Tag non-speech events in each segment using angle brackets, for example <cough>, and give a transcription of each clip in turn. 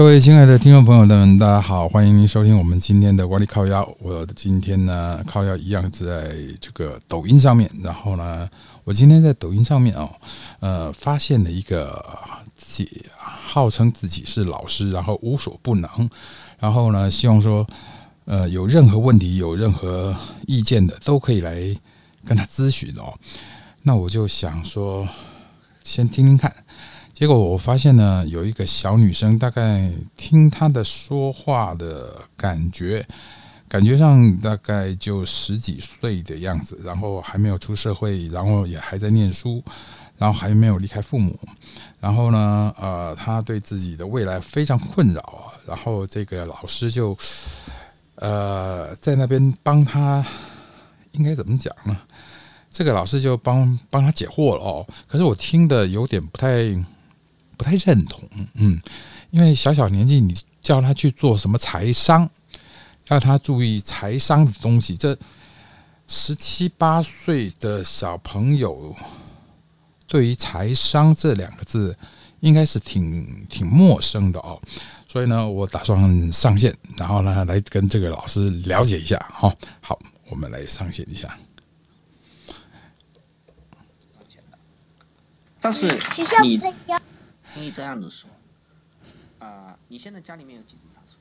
各位亲爱的听众朋友们，大家好，欢迎您收听我们今天的管理靠腰。我今天呢，靠腰一样在这个抖音上面。然后呢，我今天在抖音上面哦，呃，发现了一个自己号称自己是老师，然后无所不能，然后呢，希望说，呃，有任何问题、有任何意见的，都可以来跟他咨询哦。那我就想说，先听听看。结果我发现呢，有一个小女生，大概听她的说话的感觉，感觉上大概就十几岁的样子，然后还没有出社会，然后也还在念书，然后还没有离开父母，然后呢，呃，她对自己的未来非常困扰啊，然后这个老师就，呃，在那边帮她，应该怎么讲呢？这个老师就帮帮她解惑了哦，可是我听的有点不太。不太认同，嗯，因为小小年纪，你叫他去做什么财商，要他注意财商的东西，这十七八岁的小朋友对于财商这两个字，应该是挺挺陌生的哦。所以呢，我打算上线，然后呢，来跟这个老师了解一下。哈，好，我们来上线一下。但是你。可以这样子说，啊，你现在家里面有几只仓鼠？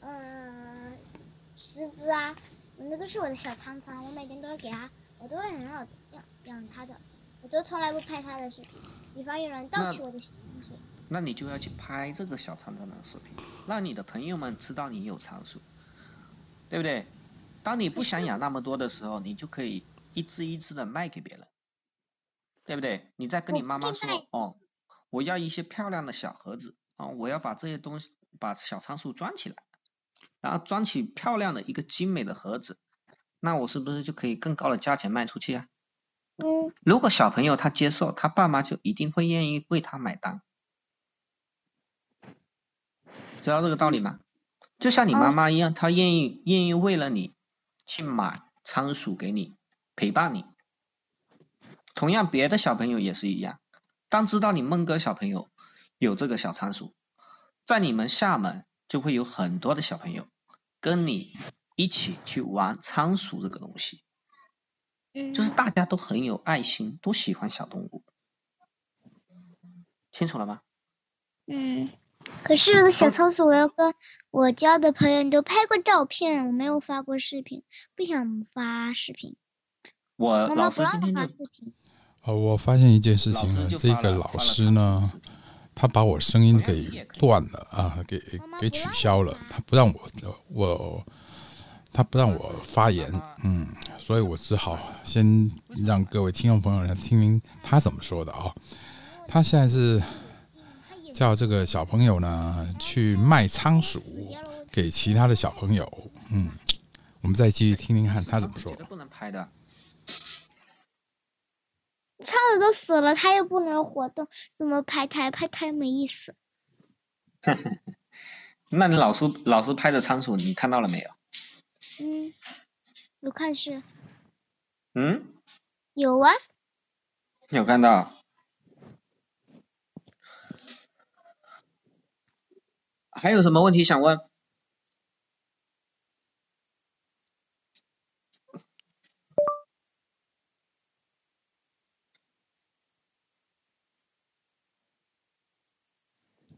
嗯，十只啊，那都是我的小仓仓，我每天都要给它，我都会很好养养它的，我都从来不拍它的视频，以防有人盗取我的小仓鼠。那你就要去拍这个小仓仓的视频，让你的朋友们知道你有仓鼠，对不对？当你不想养那么多的时候，你就可以一只一只的卖给别人，对不对？你再跟你妈妈说，哦。我要一些漂亮的小盒子啊！我要把这些东西把小仓鼠装起来，然后装起漂亮的一个精美的盒子，那我是不是就可以更高的价钱卖出去啊？嗯。如果小朋友他接受，他爸妈就一定会愿意为他买单，知道这个道理吗？就像你妈妈一样，她愿意愿意为了你去买仓鼠给你陪伴你，同样别的小朋友也是一样。当知道你孟哥小朋友有这个小仓鼠，在你们厦门就会有很多的小朋友跟你一起去玩仓鼠这个东西，就是大家都很有爱心，都喜欢小动物，清楚了吗？嗯，可是小仓鼠我要跟我交的朋友都拍过照片，我没有发过视频，不想发视频。我老师今天就。哦，我发现一件事情呢，这个老师呢，他把我声音给断了啊，给给取消了，他不让我我他不让我发言，嗯，所以我只好先让各位听众朋友来听听他怎么说的啊。他现在是叫这个小朋友呢去卖仓鼠给其他的小朋友，嗯，我们再继续听听看他怎么说。不能拍的。仓鼠都死了，它又不能活动，怎么拍它？拍它没意思。<laughs> 那你老师老师拍的仓鼠，你看到了没有？嗯，有看是。嗯。有啊。有看到。还有什么问题想问？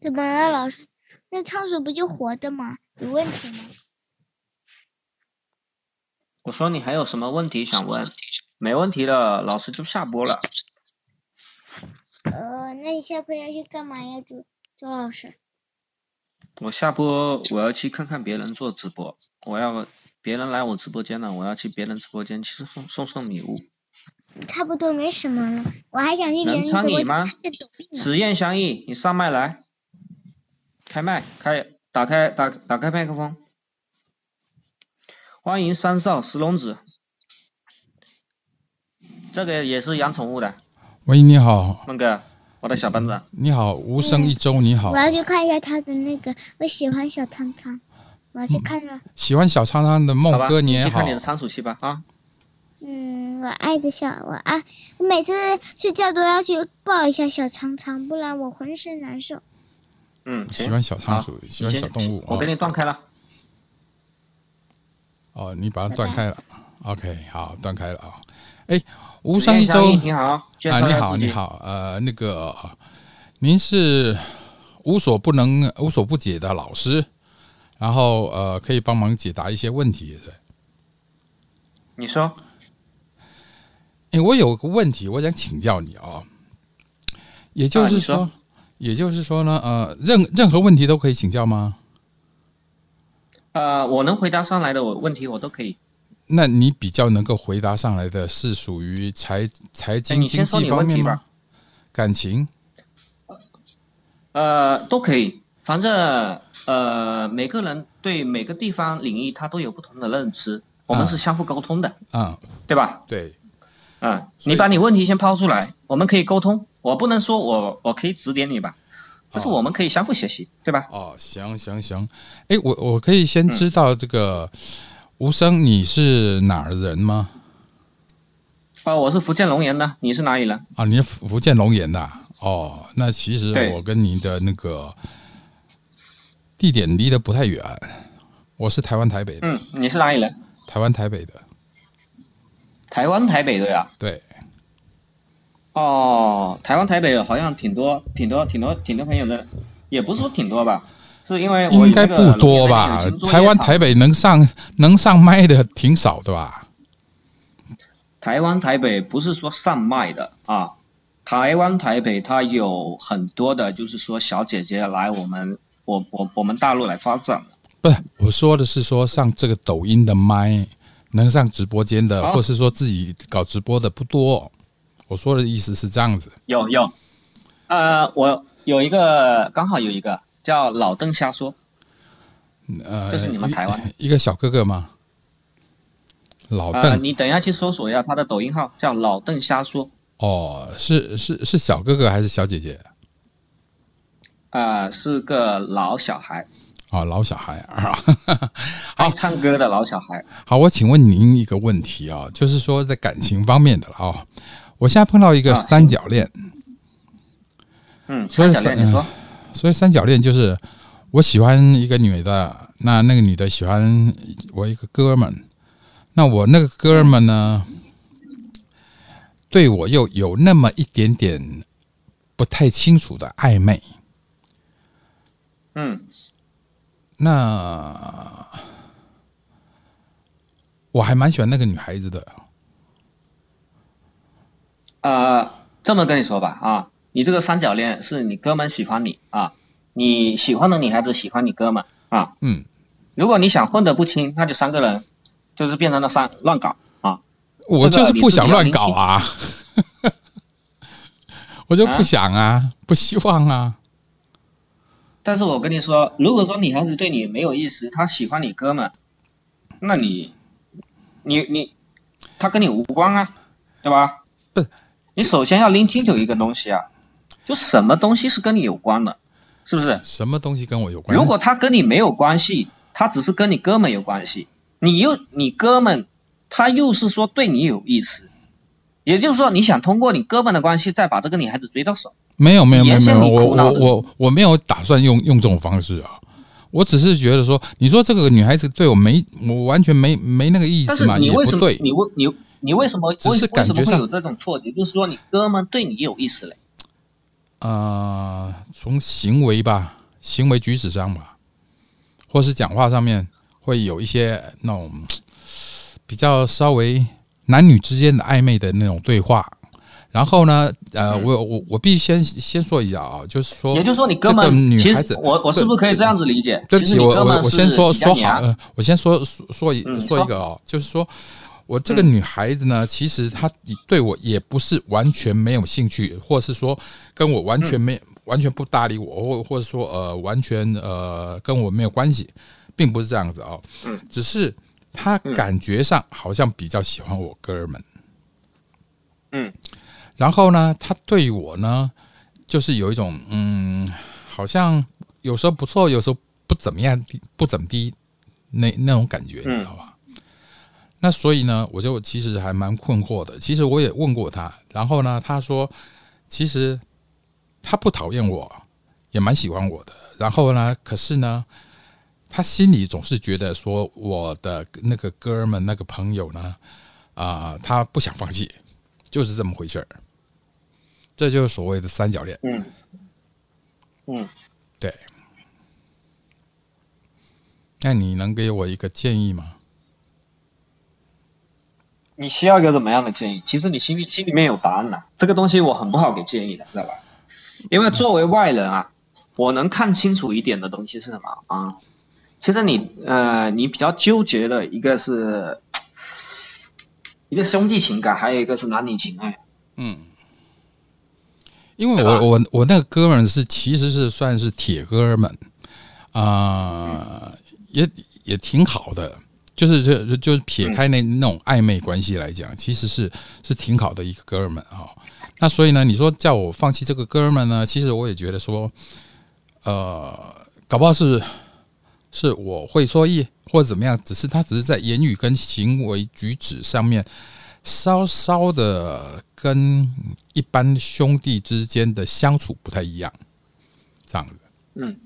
怎么了，老师？那仓鼠不就活的吗？有问题吗？我说你还有什么问题想问？没问题了，老师就下播了。呃，那你下播要去干嘛呀，周周老师？我下播我要去看看别人做直播，我要别人来我直播间了，我要去别人直播间去送送送礼物。差不多没什么了，我还想去别人直播间吗？实验相异，你上麦来。开麦，开，打开，打打开麦克风。欢迎三少石龙子，这个也是养宠物的。喂，你好，孟哥，我的小班长。你好，无声一周，你好。我要去看一下他的那个，我喜欢小苍苍，我要去看了。喜欢小苍苍的孟哥，你好。去看你的仓鼠去吧，啊。嗯，我爱的小我爱，我每次睡觉都要去抱一下小苍苍，不然我浑身难受。嗯，喜欢小仓鼠，喜欢小动物。我给哦你断开了。哦，你把它断开了。OK，好，断开了啊。哎，无时伤一周你好，啊，你好。你好，呃，那个您是无所不能、无所不解的老师，然后呃，可以帮忙解答一些问题的。你说，哎，我有个问题，我想请教你啊。也就是说，啊你说也就是说呢，呃，任任何问题都可以请教吗？呃，我能回答上来的我问题我都可以。那你比较能够回答上来的是属于财财哎经、经济方面吗？感情？呃，都可以，反正呃，每个人对每个地方领域他都有不同的认知，我们啊是相互沟通的，啊、对吧？对，嗯，所以你把你问题先抛出来，我们可以沟通。我不能说我我可以指点你吧，但是哦我们可以相互学习，对吧？哦，行行行，哎，我我可以先知道这个、吴生你是哪儿人吗？哦，我是福建龙岩的，你是哪里人？啊，你是福福建龙岩的啊哦，那其实我跟你的那个地点离得不太远，我是台湾台北的，嗯，你是哪里人？台湾台北的，台湾台北的呀。对，哦，台湾台北好像挺多挺多挺多挺多朋友的，也不是说挺多吧，是因为我应该不多吧台湾台北能上能上麦的挺少的吧？台湾台北不是说上麦的啊，台湾台北它有很多的，就是说小姐姐来我们我我我们大陆来发展。不是，我说的是说上这个抖音的麦，能上直播间的，哦或是说自己搞直播的不多。我说的意思是这样子。有有，呃，我有一个刚好有一个叫老邓瞎说，呃，这是你们台湾一一个小哥哥吗？老呃，邓、你等一下去搜索一下他的抖音号，叫老邓瞎说，哦，是是是小哥哥还是小姐姐？呃，是个老小孩，哦，老小孩啊。<laughs> 好唱歌的老小孩。好，我请问您一个问题啊，就是说在感情方面的了啊、我现在碰到一个啊三角恋，嗯，所以三角恋，你说，所以三角恋就是我喜欢一个女的，那那个女的喜欢我一个哥们，那我那个哥们呢，对我又有那么一点点不太清楚的暧昧，嗯，那我还蛮喜欢那个女孩子的，呃，这么跟你说吧，啊，你这个三角恋是你哥们喜欢你啊，你喜欢的女孩子喜欢你哥们啊，嗯，如果你想混得不清，那就三个人就是变成了三乱搞啊。我就是不想乱搞啊，<laughs> 我就不想啊，不希望啊，但是我跟你说，如果说女孩子对你没有意思，她喜欢你哥们，那你，你你，她跟你无关啊，对吧？不是，你首先要拎清楚一个东西啊，就什么东西是跟你有关的，是不是？什么东西跟我有关？如果他跟你没有关系，他只是跟你哥们有关系，你又你哥们，他又是说对你有意思，也就是说你想通过你哥们的关系再把这个女孩子追到手。没有没有没有没有，我我我我没有打算用用这种方式啊，我只是觉得说，你说这个女孩子对我没，我完全没没那个意思嘛，也不对，你问你你为什么只是为为感觉上什么会有这种错觉？就是说你哥们对你有意思嘞。呃，从行为吧，行为举止上吧，或是讲话上面会有一些那种比较稍微男女之间的暧昧的那种对话。然后呢，呃，嗯我我我必须先先说一下啊，就是说也，就是说你哥这个们，女孩子我我是不是可以这样子理解？对不起，我我我先说说好，呃，我先说说说一嗯说一个哦，就是说我这个女孩子呢，其实她对我也不是完全没有兴趣，或是说跟我完全没、完全不搭理我，或或者说呃完全呃跟我没有关系，并不是这样子哦，嗯。只是她嗯感觉上好像比较喜欢我哥们，嗯，然后呢，她对我呢就是有一种嗯，好像有时候不错，有时候不怎么样，不怎么地那那种感觉，你知道吧？那所以呢，我就其实还蛮困惑的。其实我也问过他，然后呢，他说其实他不讨厌我，也蛮喜欢我的。然后呢，可是呢，他心里总是觉得说我的那个哥们、那个朋友呢，啊、他不想放弃，就是这么回事儿。这就是所谓的三角恋。嗯嗯，对。那你能给我一个建议吗？你需要一个怎么样的建议？其实你心里心里面有答案的，这个东西我很不好给建议的，知道吧？因为作为外人啊，我能看清楚一点的东西是什么啊？其实你呃，你比较纠结的一个是 <tsk> 一个兄弟情感，还有一个是男女情爱。嗯，因为我我我那个哥们儿是其实是算是铁哥们啊、也也挺好的，就是就就是撇开那那种暧昧关系来讲，其实是是挺好的一个哥们啊、那所以呢，你说叫我放弃这个哥们呢，其实我也觉得说，呃，搞不好是是我会说意或者怎么样，只是他只是在言语跟行为举止上面稍稍的跟一般兄弟之间的相处不太一样，这样子。嗯，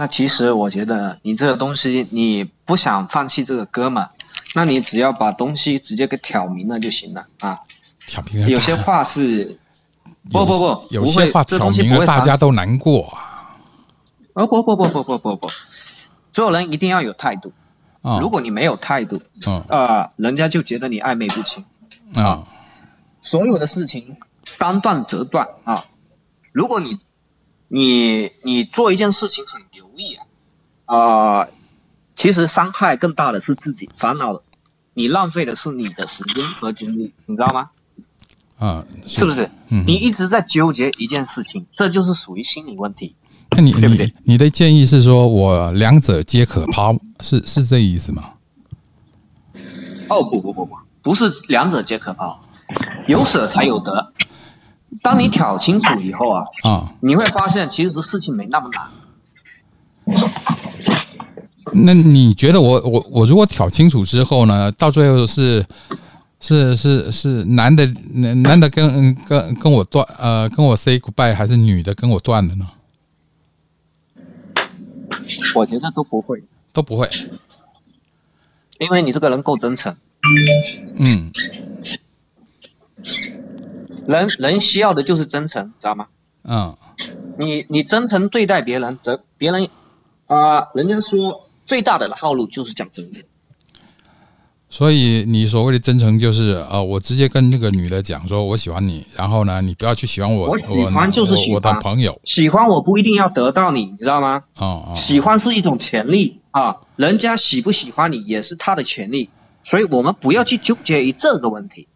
那其实我觉得你这个东西，你不想放弃这个哥们，那你只要把东西直接给挑明了就行了啊。挑明了，有些话是不不不有些话挑明了，大家都难过啊。哦不不不不不不不，做人一定要有态度。啊，如果你没有态度，嗯呃，人家就觉得你暧昧不清。啊所有的事情当断则断啊。如果你你你做一件事情很犹豫啊，啊、其实伤害更大的是自己，烦恼的，你浪费的是你的时间和精力，你知道吗？啊，是不？是？嗯，你一直在纠结一件事情，这就是属于心理问题。那你你对不对你的建议是说我两者皆可抛，是是这意思吗？哦不不不不，不是两者皆可抛，有舍才有得。当你挑清楚以后啊，啊，你会发现其实事情没那么难。<laughs> 那你觉得我我我如果挑清楚之后呢，到最后是是是是男的男男的跟跟跟我断呃跟我 say goodbye，还是女的跟我断了呢？我觉得都不会，都不会。因为你这个人够真诚。嗯人人需要的就是真诚，知道吗？嗯你你真诚对待别人，则别人啊、人家说最大的套路就是讲真诚。所以你所谓的真诚就是呃，我直接跟那个女的讲说我喜欢你，然后呢，你不要去喜欢我，我喜欢就是喜我我的朋友喜欢我不一定要得到你，你知道吗？哦哦，喜欢是一种权利啊，人家喜不喜欢你也是他的权利，所以我们不要去纠结于这个问题，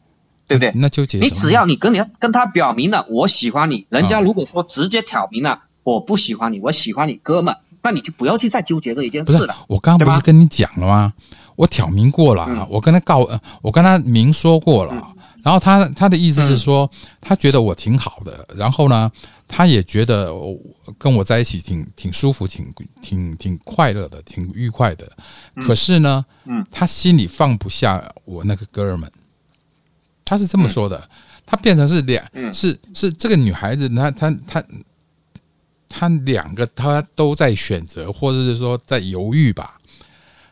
对不对？那纠结你只要你跟你跟他表明了我喜欢你，人家啊如果说直接挑明了我不喜欢你，我喜欢你哥们，那你就不要去再纠结这一件事了。我刚刚不是跟你讲了吗？我挑明过了，嗯。我跟他告，呃我跟他明说过了。然后他他的意思是说，他觉得我挺好的，然后呢，他也觉得我跟我在一起挺挺舒服，挺挺挺快乐的，挺愉快的。可是呢，嗯。他心里放不下我那个哥们，他是这么说的，他变成是两，嗯。是是这个女孩子，她她她她两个他都在选择，或者是说在犹豫吧。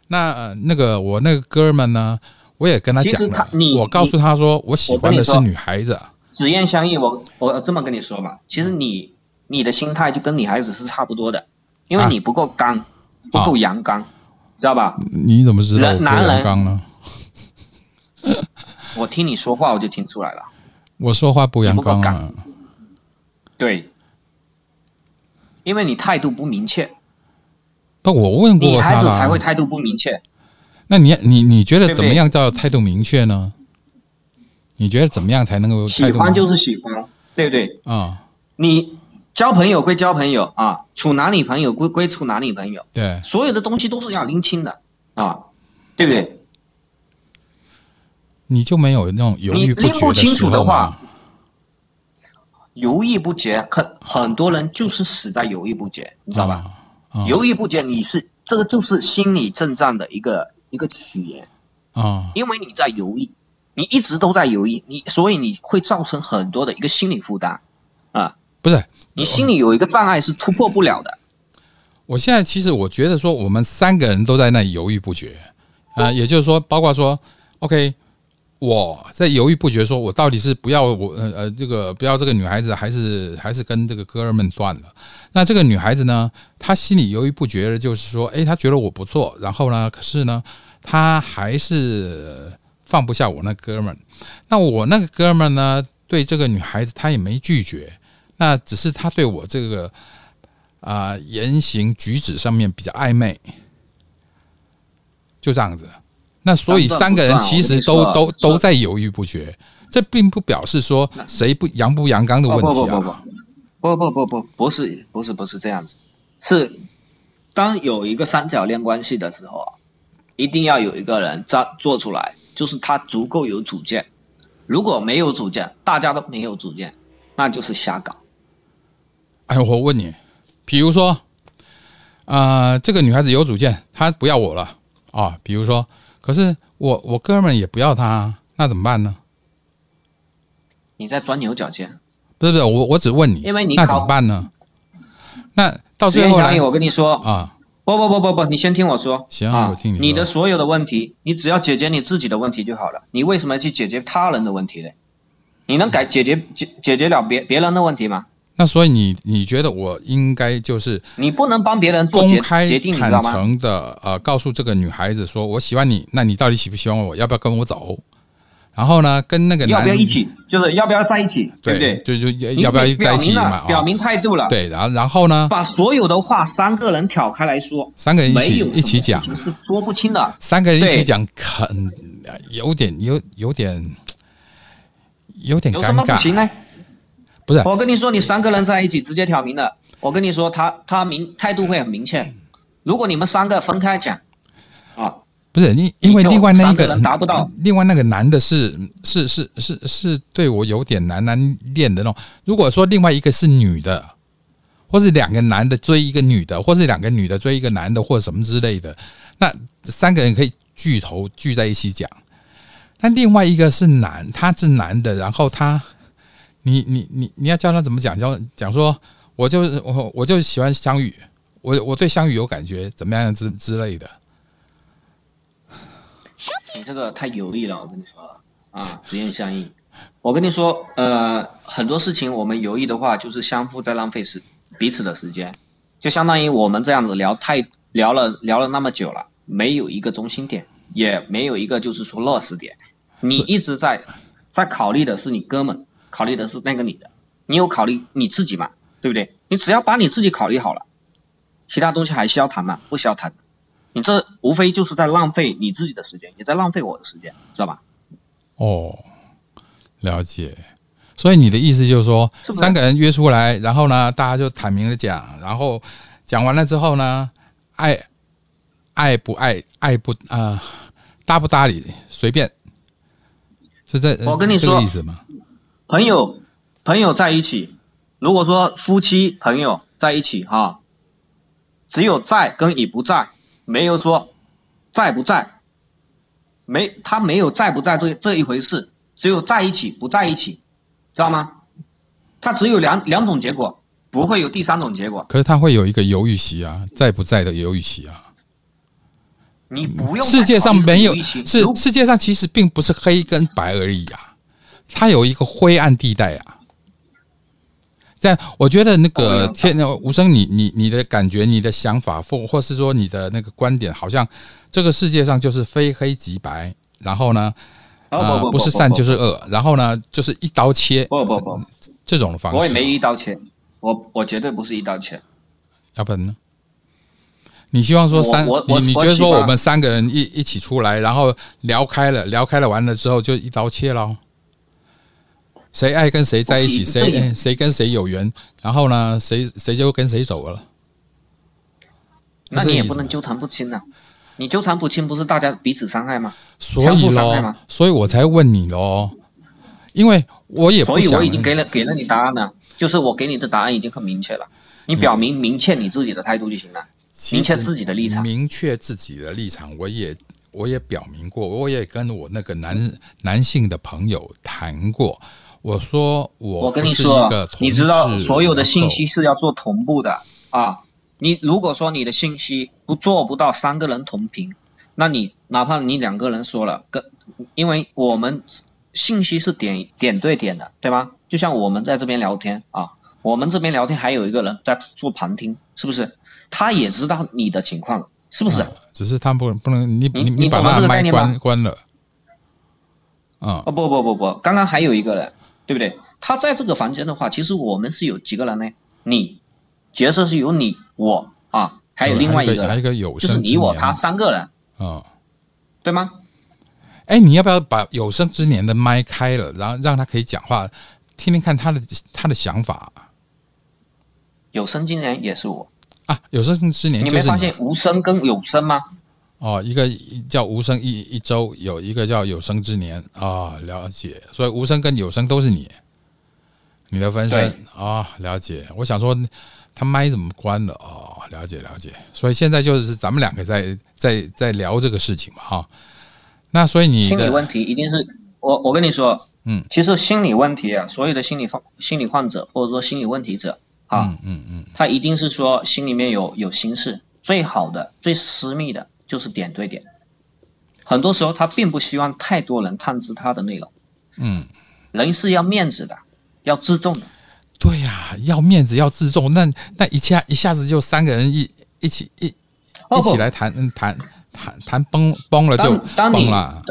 那、呃那个我那个哥们呢，我也跟他讲了我告诉他说，我喜欢的是女孩子。直言相依，我我这么跟你说吧，其实你你的心态就跟女孩子是差不多的，因为啊你不够刚，不够阳刚，知道吧？你怎么知道男人刚呢？<laughs> 我听你说话我就听出来了，我说话不阳刚啊。对，因为你态度不明确，不，我问过他孩子才会。态度不明确。那你你你觉得怎么样叫态度明确呢？你觉得怎么样才能够喜欢就是喜欢，对不对？啊？你交朋友归交朋友啊，处男女朋友归归处男女朋友，对，所有的东西都是要拎清的啊，对不对？你就没有那种犹豫不决的时候吗？犹豫不决，很很多人就是死在犹豫不决，你知道吧？犹豫不决，你是这个就是心理症状的一个一个起源，啊因为你在犹豫，你一直都在犹豫，你所以你会造成很多的一个心理负担。啊。不是，你心里有一个障碍是突破不了的。我现在其实我觉得说，我们三个人都在那里犹豫不决，啊、也就是说，包括说，OK，我在犹豫不决，说我到底是不要我呃呃这个不要这个女孩子，还是还是跟这个哥们断了？那这个女孩子呢，她心里犹豫不决的，就是说，诶，她觉得我不错，然后呢，可是呢，她还是放不下我那哥们。那我那个哥们呢，对这个女孩子他也没拒绝，那只是他对我这个啊、言行举止上面比较暧昧，就这样子。那所以三个人其实都都都在犹豫不决，这并不表示说谁不阳不阳刚的问不不题不啊。不不不不不是不是不是这样子，是当有一个三角恋关系的时候啊，一定要有一个人站做出来，就是他足够有主见。如果没有主见，大家都没有主见，那就是瞎搞。哎，我问你，比如说，啊，这个女孩子有主见，她不要我了啊。比如说，可是我我哥们也不要他，那怎么办呢？你在钻牛角尖。不是不是，我我只问你，因为你那怎么办呢？那到最后？我跟你说，啊，不不不不不，你先听我说。行啊，我听你说你的所有的问题，你只要解决你自己的问题就好了。你为什么要去解决他人的问题呢？你能改解决解解决了别别人的问题吗？那所以你你觉得我应该就是你不能帮别人做公开坦？诚的呃，告诉这个女孩子说，我喜欢你，那你到底喜不喜欢我？要不要跟我走？然后呢，跟那个男要不要一起？就是要不要在一起，对不对，对？就就要不要在一起嘛？表明态度了，对，然后然后呢，把所有的话三个人挑开来说，三个人一起一起讲是说不清的。三个人一起讲，肯有点有有点有点有什尴尬，么不行呢？不是我跟你说，你三个人在一起直接挑明了。我跟你说，他他明态度会很明确。如果你们三个分开讲，啊，不是你，因为另外那一个人达不到另外那个男的是是是是是对我有点男男恋的那种。如果说另外一个是女的，或是两个男的追一个女的，或是两个女的追一个男的，或者什么之类的，那三个人可以聚头聚在一起讲。那另外一个是男，他是男的，然后他，你你你你要教他怎么讲？教讲说，我就是我我就喜欢香雨，我我对香雨有感觉，怎么样之之类的。你这个太有力了，我跟你说啊，直言相应。我跟你说，呃，很多事情我们犹豫的话，就是相互在浪费时彼此的时间，就相当于我们这样子聊太聊了聊了那么久了，没有一个中心点，也没有一个就是说落实点，你一直在在考虑的是你哥们，考虑的是那个你的，你有考虑你自己嘛，对不对？你只要把你自己考虑好了，其他东西还需要谈吗？不需要谈。你这无非就是在浪费你自己的时间，也在浪费我的时间，知道吧？哦，了解。所以你的意思就是说，是是三个人约出来，然后呢，大家就坦明的讲，然后讲完了之后呢，爱爱不爱，爱不啊、搭不搭理，随便，是这我跟你这个说意思吗？朋友，朋友在一起，如果说夫妻朋友在一起哈，只有在跟已不在，没有说在不在，没他没有在不在这这一回事，只有在一起不在一起，知道吗？他只有两两种结果，不会有第三种结果。可是他会有一个犹豫期啊，在不在的犹豫期啊。你不用世界上没有再考虑什么是世界上其实并不是黑跟白而已啊，它有一个灰暗地带啊。在我觉得那个天吴声，你你你的感觉、你的想法，或或是说你的那个观点，好像这个世界上就是非黑即白，然后呢，呃，哦不是善就是恶，然后呢，就是一刀切，不不不，这种的方式。我也没一刀切，我我绝对不是一刀切。要不然呢？你希望说三，你你觉得说我们三个人一一起出来，然后聊开了，聊开了完了之后就一刀切喽？谁爱跟谁在一起，谁谁跟谁有缘，然后呢，谁谁就跟谁走了。那你也不能纠缠不清啊！你纠缠不清，不是大家彼此伤害吗？所以相互伤害咯吗，所以我才问你喽，因为我也不想所以我已经给了给了你答案了，就是我给你的答案已经很明确了，你表明明确你自己的态度就行了。明确自己的立场明确自己的立场，我也我也表明过，我也跟我那个男男性的朋友谈过，我说我我跟你说你知道所有的信息是要做同步的啊。你如果说你的信息不做不到三个人同频，那你哪怕你两个人说了，跟因为我们信息是点点对点的，对吗？就像我们在这边聊天啊，我们这边聊天还有一个人在做旁听，是不是？他也知道你的情况，是不是？啊只是他不不能你你你把你懂这个麦关关了，啊哦不不不不，刚刚还有一个人，对不对？他在这个房间的话，其实我们是有几个人呢？你角色是有你我啊，还有另外一个人，还有一个有就是生你我他三个人，啊。对吗？哎，你要不要把有生之年的麦开了，然后让他可以讲话，听听看他的他的想法有生之年也是我，啊？有生之年你没发现无声跟有声吗？哦，一个叫无声一一周，有一个叫有生之年啊、了解。所以无声跟有声都是你，你的分身啊、了解。我想说他麦怎么关了哦，了解了解。所以现在就是咱们两个在在在聊这个事情嘛哈。那所以你的心理问题一定是我我跟你说，嗯，其实心理问题啊，所有的心理患心理患者或者说心理问题者啊，嗯嗯嗯他一定是说心里面有有心事，最好的、最私密的就是点对点。很多时候他并不希望太多人探知他的内容，嗯，人是要面子的，要自重的。对呀、要面子要自重，那那一下一下子就三个人一一起一一起来谈嗯谈谈谈崩崩了就崩了。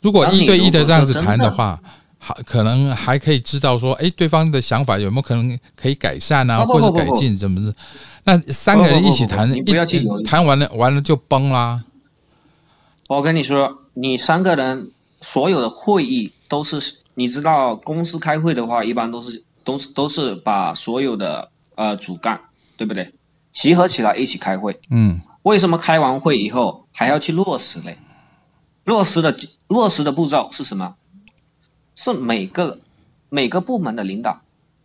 如果一对一的这样子谈的话，还可能还可以知道说，哎，对方的想法有没有可能可以改善啊，或者改进什么的。那三个人一起谈，一谈完了完了就崩啦。我跟你说，你三个人所有的会议都是，你知道公司开会的话，一般都是都是都是把所有的呃主干，对不对？集合起来一起开会。嗯为什么开完会以后还要去落实嘞？落实的落实的步骤是什么？是每个每个部门的领导，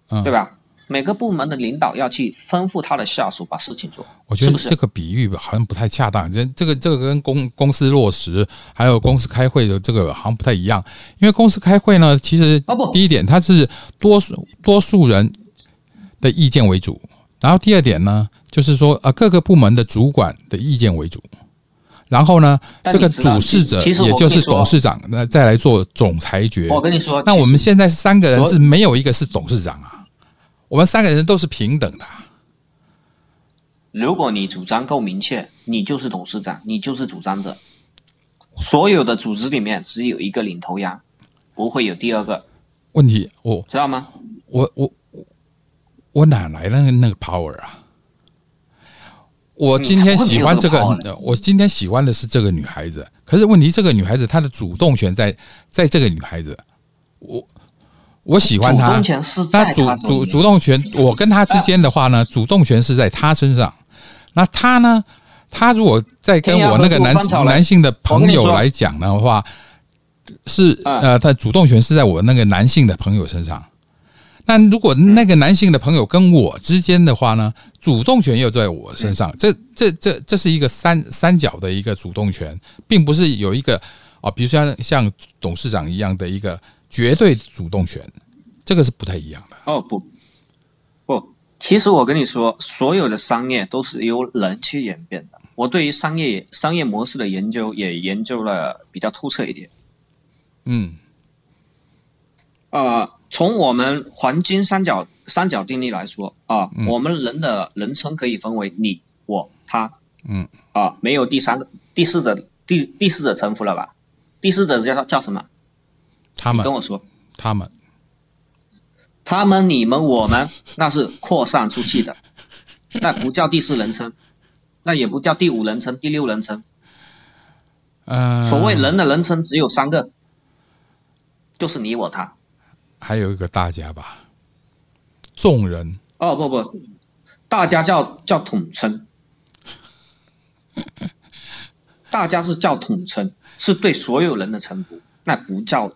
嗯，对吧？每个部门的领导要去吩咐他的下属把事情做。我觉得这个比喻好像不太恰当，这这个这个跟公公司落实还有公司开会的这个好像不太一样，因为公司开会呢，其实第一点它是多数多数人的意见为主，然后第二点呢，就是说呃各个部门的主管的意见为主，然后呢，这个主事者也就是董事长，那再来做总裁决。我跟你说，那我们现在三个人是没有一个是董事长啊，我们三个人都是平等的啊。如果你主张够明确，你就是董事长，你就是主张者。所有的组织里面只有一个领头羊，不会有第二个，问题我知道吗？我我我我哪来的那个 power 啊？我今天喜欢这个我今天喜欢的是这个女孩子。可是问题，这个女孩子她的主动权在在这个女孩子，我我喜欢她主动，权是在那主主主动权，我跟她之间的话呢，主动权是在她身上。那她呢？她如果在跟我那个男男性的朋友来讲的话，是嗯呃，她主动权是在我那个男性的朋友身上。那如果那个男性的朋友跟我之间的话呢，主动权又在我身上。这这这这是一个三三角的一个主动权，并不是有一个啊，比如像像董事长一样的一个绝对主动权，这个是不太一样的。哦不不，其实我跟你说，所有的商业都是由人去演变的。我对于商业商业模式的研究也研究了比较透彻一点。嗯呃，从我们黄金三角三角定律来说啊，嗯我们人的人称可以分为你、我、他嗯啊，没有第三个、第四者、第第四者称呼了吧？第四者叫叫什么？他们你跟我说，他们他们、你们、我们，那是扩散出去的，<laughs> 那不叫第四人称，那也不叫第五人称、第六人称。呃，所谓人的人称只有三个，就是你、我、他。还有一个大家吧，众人哦不不，大家叫叫统称，<laughs> 大家是叫统称，是对所有人的称呼，那不叫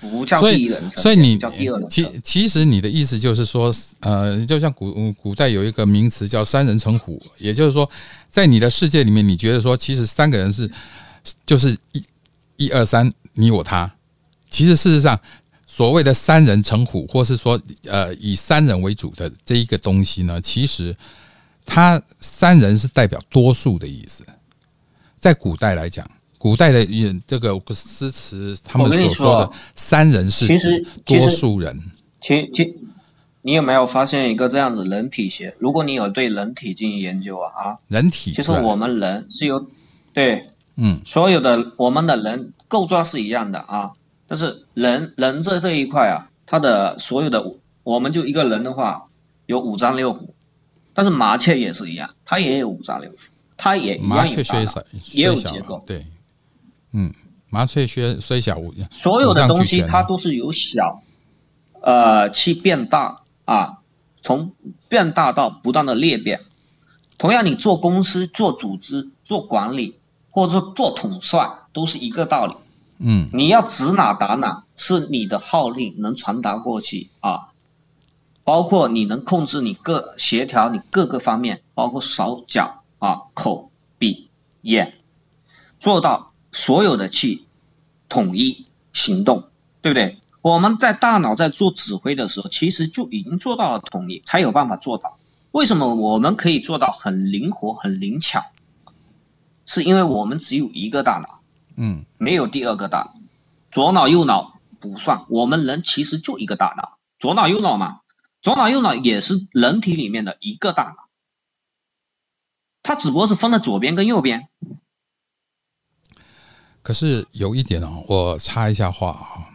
不叫第一人称，所以你叫第二人其。其实你的意思就是说，呃，就像古古代有一个名词叫三人成虎，也就是说，在你的世界里面，你觉得说，其实三个人是就是一一二三，你我他。其实事实上，所谓的三人成虎，或是说呃以三人为主的这一个东西呢，其实它三人是代表多数的意思。在古代来讲，古代的这个诗词，他们所说的三人是指多数人。其其，你有没有发现一个这样子人体学？如果你有对人体进行研究啊啊，人体其实我们人是由对嗯所有的我们的人构造是一样的啊，但是人人这这一块啊，它的所有的我们就一个人的话有五脏六腑，但是麻雀也是一样，它也有五脏六腑。它也麻雀虽小，也有结构。对，嗯，麻雀虽虽小，所有的东西它都是由小，呃，去变大啊，从变大到不断的裂变。同样，你做公司、做组织、做管理，或者说做统帅，都是一个道理。嗯，你要指哪打哪，是你的号令能传达过去啊，包括你能控制你各协调你各个方面，包括手脚。啊，口、鼻、眼，做到所有的气统一行动，对不对？我们在大脑在做指挥的时候，其实就已经做到了统一，才有办法做到。为什么我们可以做到很灵活、很灵巧？是因为我们只有一个大脑，嗯，没有第二个大。脑，左脑右脑不算。我们人其实就一个大脑，左脑右脑嘛，左脑右脑也是人体里面的一个大脑。它只不过是分了左边跟右边，可是有一点哦，我插一下话啊，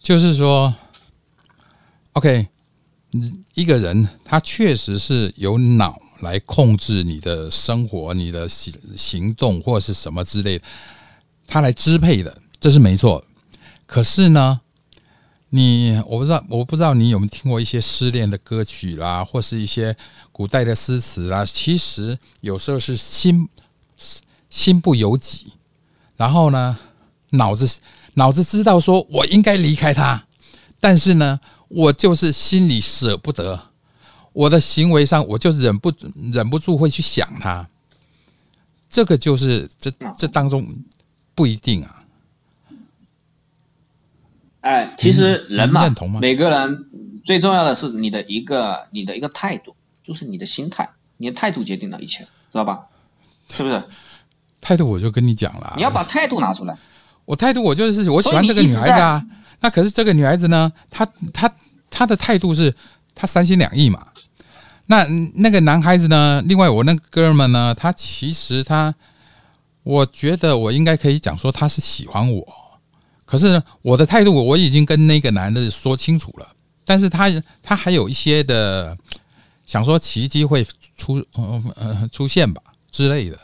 就是说，OK，一个人他确实是由脑来控制你的生活、你的行行动或者是什么之类的，他来支配的，这是没错。可是呢？你我不知道，我不知道你有没有听过一些失恋的歌曲啦，或是一些古代的诗词啦。其实有时候是心心不由己，然后呢，脑子脑子知道说我应该离开他，但是呢，我就是心里舍不得，我的行为上我就忍不忍不住会去想他。这个就是这这当中不一定啊。哎，其实人嘛，每个人最重要的是你的一个你的一个态度，就是你的心态，你的态度决定了一切，知道吧？是不是？态度我就跟你讲了，你要把态度拿出来。我态度我就是我喜欢这个女孩子啊，那可是这个女孩子呢，她她她的态度是她三心两意嘛。那那个男孩子呢？另外我那个哥们呢，他其实他，我觉得我应该可以讲说他是喜欢我。可是我的态度我已经跟那个男的说清楚了，但是他他还有一些的想说奇迹会出呃出现吧之类的。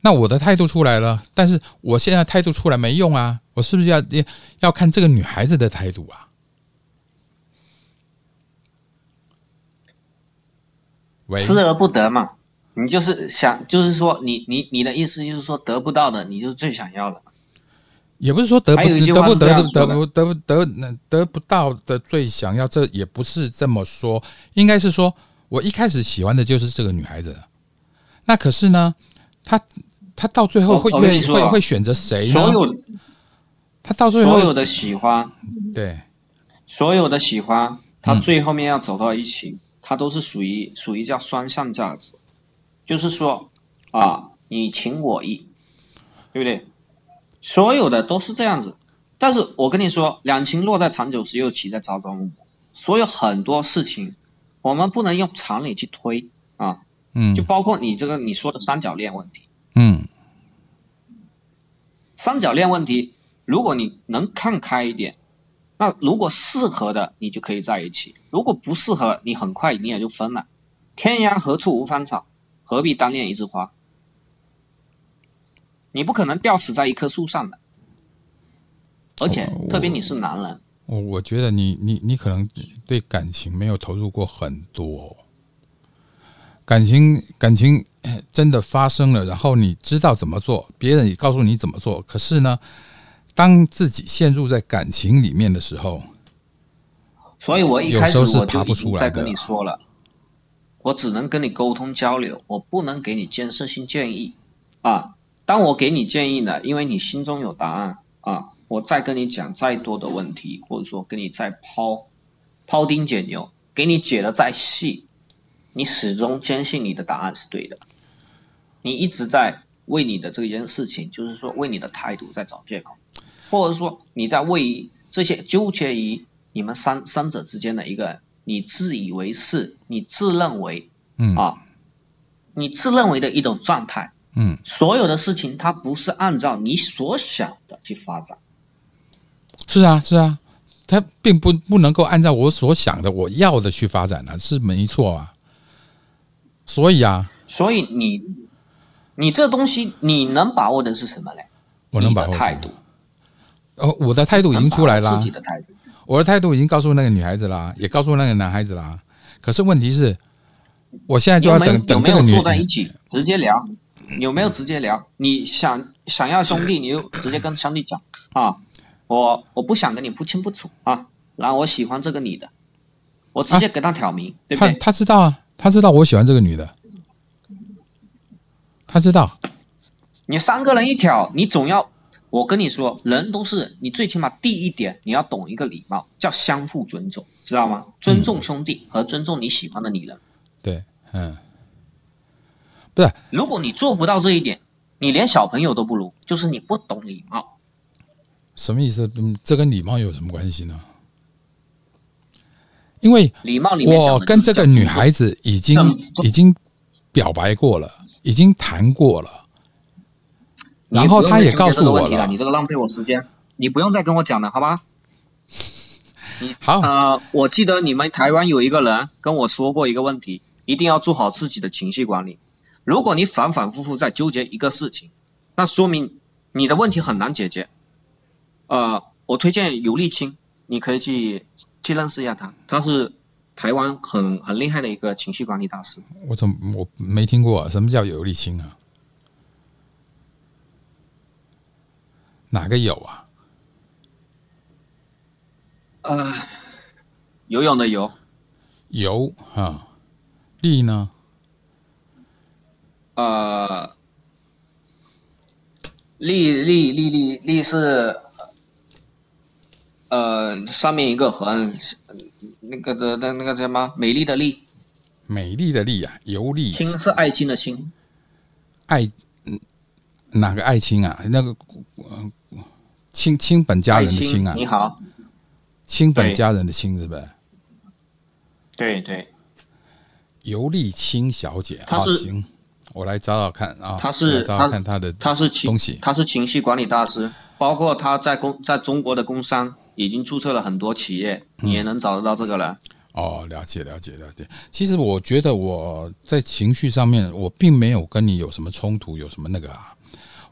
那我的态度出来了，但是我现在态度出来没用啊，我是不是要要看这个女孩子的态度啊？失而不得嘛，你就是想就是说你你你的意思就是说得不到的，你就是最想要的。也不是说得不得不得得不得不得得不到的最想要，这也不是这么说，应该是说我一开始喜欢的就是这个女孩子，那可是呢，他他到最后会会会会选择谁呢？所有他到最后所有的喜欢，对，所有的喜欢，他最后面要走到一起，他都是属于属于叫双向价值，就是说啊，你情我意，对不对？所有的都是这样子，但是我跟你说，两情落在长久时，又岂在朝朝暮暮。所有很多事情，我们不能用常理去推啊，嗯，就包括你这个你说的三角恋问题，嗯，三角恋问题，如果你能看开一点，那如果适合的，你就可以在一起；如果不适合，你很快你也就分了。天涯何处无芳草，何必单恋一枝花？你不可能吊死在一棵树上的，而且特别你是男人，我我觉得你你你可能对感情没有投入过很多，感情感情真的发生了，然后你知道怎么做，别人也告诉你怎么做，可是呢，当自己陷入在感情里面的时候，所以我一开始我就已经在跟你说了，我只能跟你沟通交流，我不能给你建设性建议啊。当我给你建议呢，因为你心中有答案啊，我再跟你讲再多的问题，或者说跟你再抛抛钉解牛，给你解的再细，你始终坚信你的答案是对的，你一直在为你的这件事情，就是说为你的态度在找借口，或者说你在为这些纠结于你们三三者之间的一个你自以为是、你自认为嗯啊，你自认为的一种状态。嗯，所有的事情它不是按照你所想的去发展，是啊是啊，它并不不能够按照我所想的我要的去发展啊，是没错啊。所以啊，所以你你这东西你能把握的是什么嘞？我能把握态度，哦，我的态度已经出来啦能把握自己，的态度。我的态度已经告诉那个女孩子啦，也告诉那个男孩子啦。可是问题是，我现在就要等等这个女坐在一起直接聊？有没有直接聊？你想想要兄弟，你就直接跟兄弟讲啊，我我不想跟你不清不楚啊，然后我喜欢这个女的，我直接给他挑明，对不他？他知道啊，他知道我喜欢这个女的，他知道。你三个人一挑，你总要，我跟你说，人都是你最起码第一点，你要懂一个礼貌，叫相互尊重，知道吗？尊重兄弟和尊重你喜欢的女人。对，嗯，不是，如果你做不到这一点，你连小朋友都不如，就是你不懂礼貌。什么意思？嗯，这跟礼貌有什么关系呢？因为礼貌里面我跟这个女孩子，已经已经表白过了，已经谈过了，你然后他也告诉我了，你。这个浪费我时间，你不用再跟我讲了，好吧？<laughs> 好，呃，我记得你们台湾有一个人跟我说过一个问题，一定要做好自己的情绪管理。如果你反反复复在纠结一个事情，那说明你的问题很难解决。呃，我推荐尤立清，你可以去去认识一下他，他是台湾很很厉害的一个情绪管理大师。我怎么我没听过、啊？什么叫有沥青啊？哪个有啊？呃，游泳的游，游啊，力呢？呃，力力力力力是，呃，上面一个横，那个的的那个叫什么？美丽的丽，美丽的丽啊，游丽青是爱情的青，爱嗯哪个爱卿啊？那个呃亲亲本家人的亲啊，你好，亲本对家人的亲是不是？对对，尤丽青小姐啊，行，我来找找看啊，她是找找看她的她是情东西她是情绪管理大师，包括她在工在中国的工商已经注册了很多企业，你也能找得到这个人。哦，了解了解了解。其实我觉得我在情绪上面，我并没有跟你有什么冲突，有什么那个啊。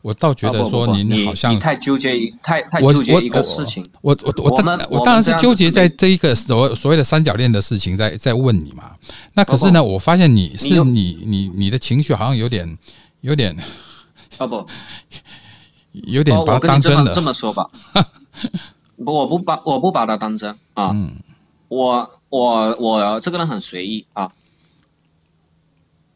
我倒觉得说您好像你太纠结于太太纠结一个事情。我我我当我当然是纠结在这一个所所谓的三角恋的事情，在在问你嘛。那可是呢，我发现你是有你你你的情绪好像有点有点啊不，<laughs> 有点哦，把我跟你这么这它当真了。么说吧，<laughs> 不，我不把我不把它当真啊，嗯我我我这个人很随意啊，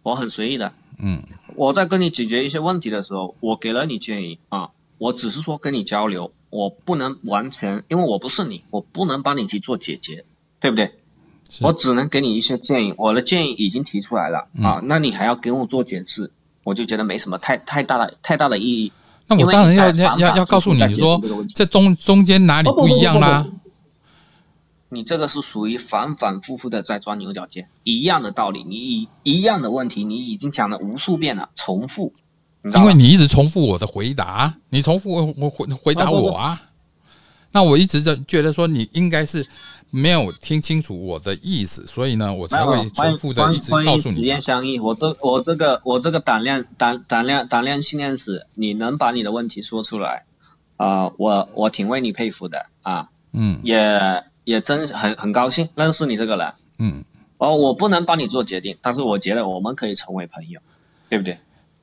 我很随意的。嗯我在跟你解决一些问题的时候，我给了你建议啊，我只是说跟你交流，我不能完全，因为我不是你，我不能帮你去做解决，对不对？我只能给你一些建议，我的建议已经提出来了、嗯啊，那你还要给我做解释，我就觉得没什么太太大的太大的意义。那我当然要要要告诉你说这中中间哪里不不一样啦不。你这个是属于反反复复的在钻牛角尖，一样的道理，你一一样的问题，你已经讲了无数遍了，重复，因为你一直重复我的回答，你重复我我回回答我啊。那我一直在觉得说你应该是没有听清楚我的意思，所以呢，我才会重复的一直告诉你。言相议。我这我这个我这个胆量胆胆量胆量训练史，你能把你的问题说出来，啊、我我挺为你佩服的啊，嗯也也真很很高兴认识你这个人。嗯，哦，我不能帮你做决定，但是我觉得我们可以成为朋友，对不对？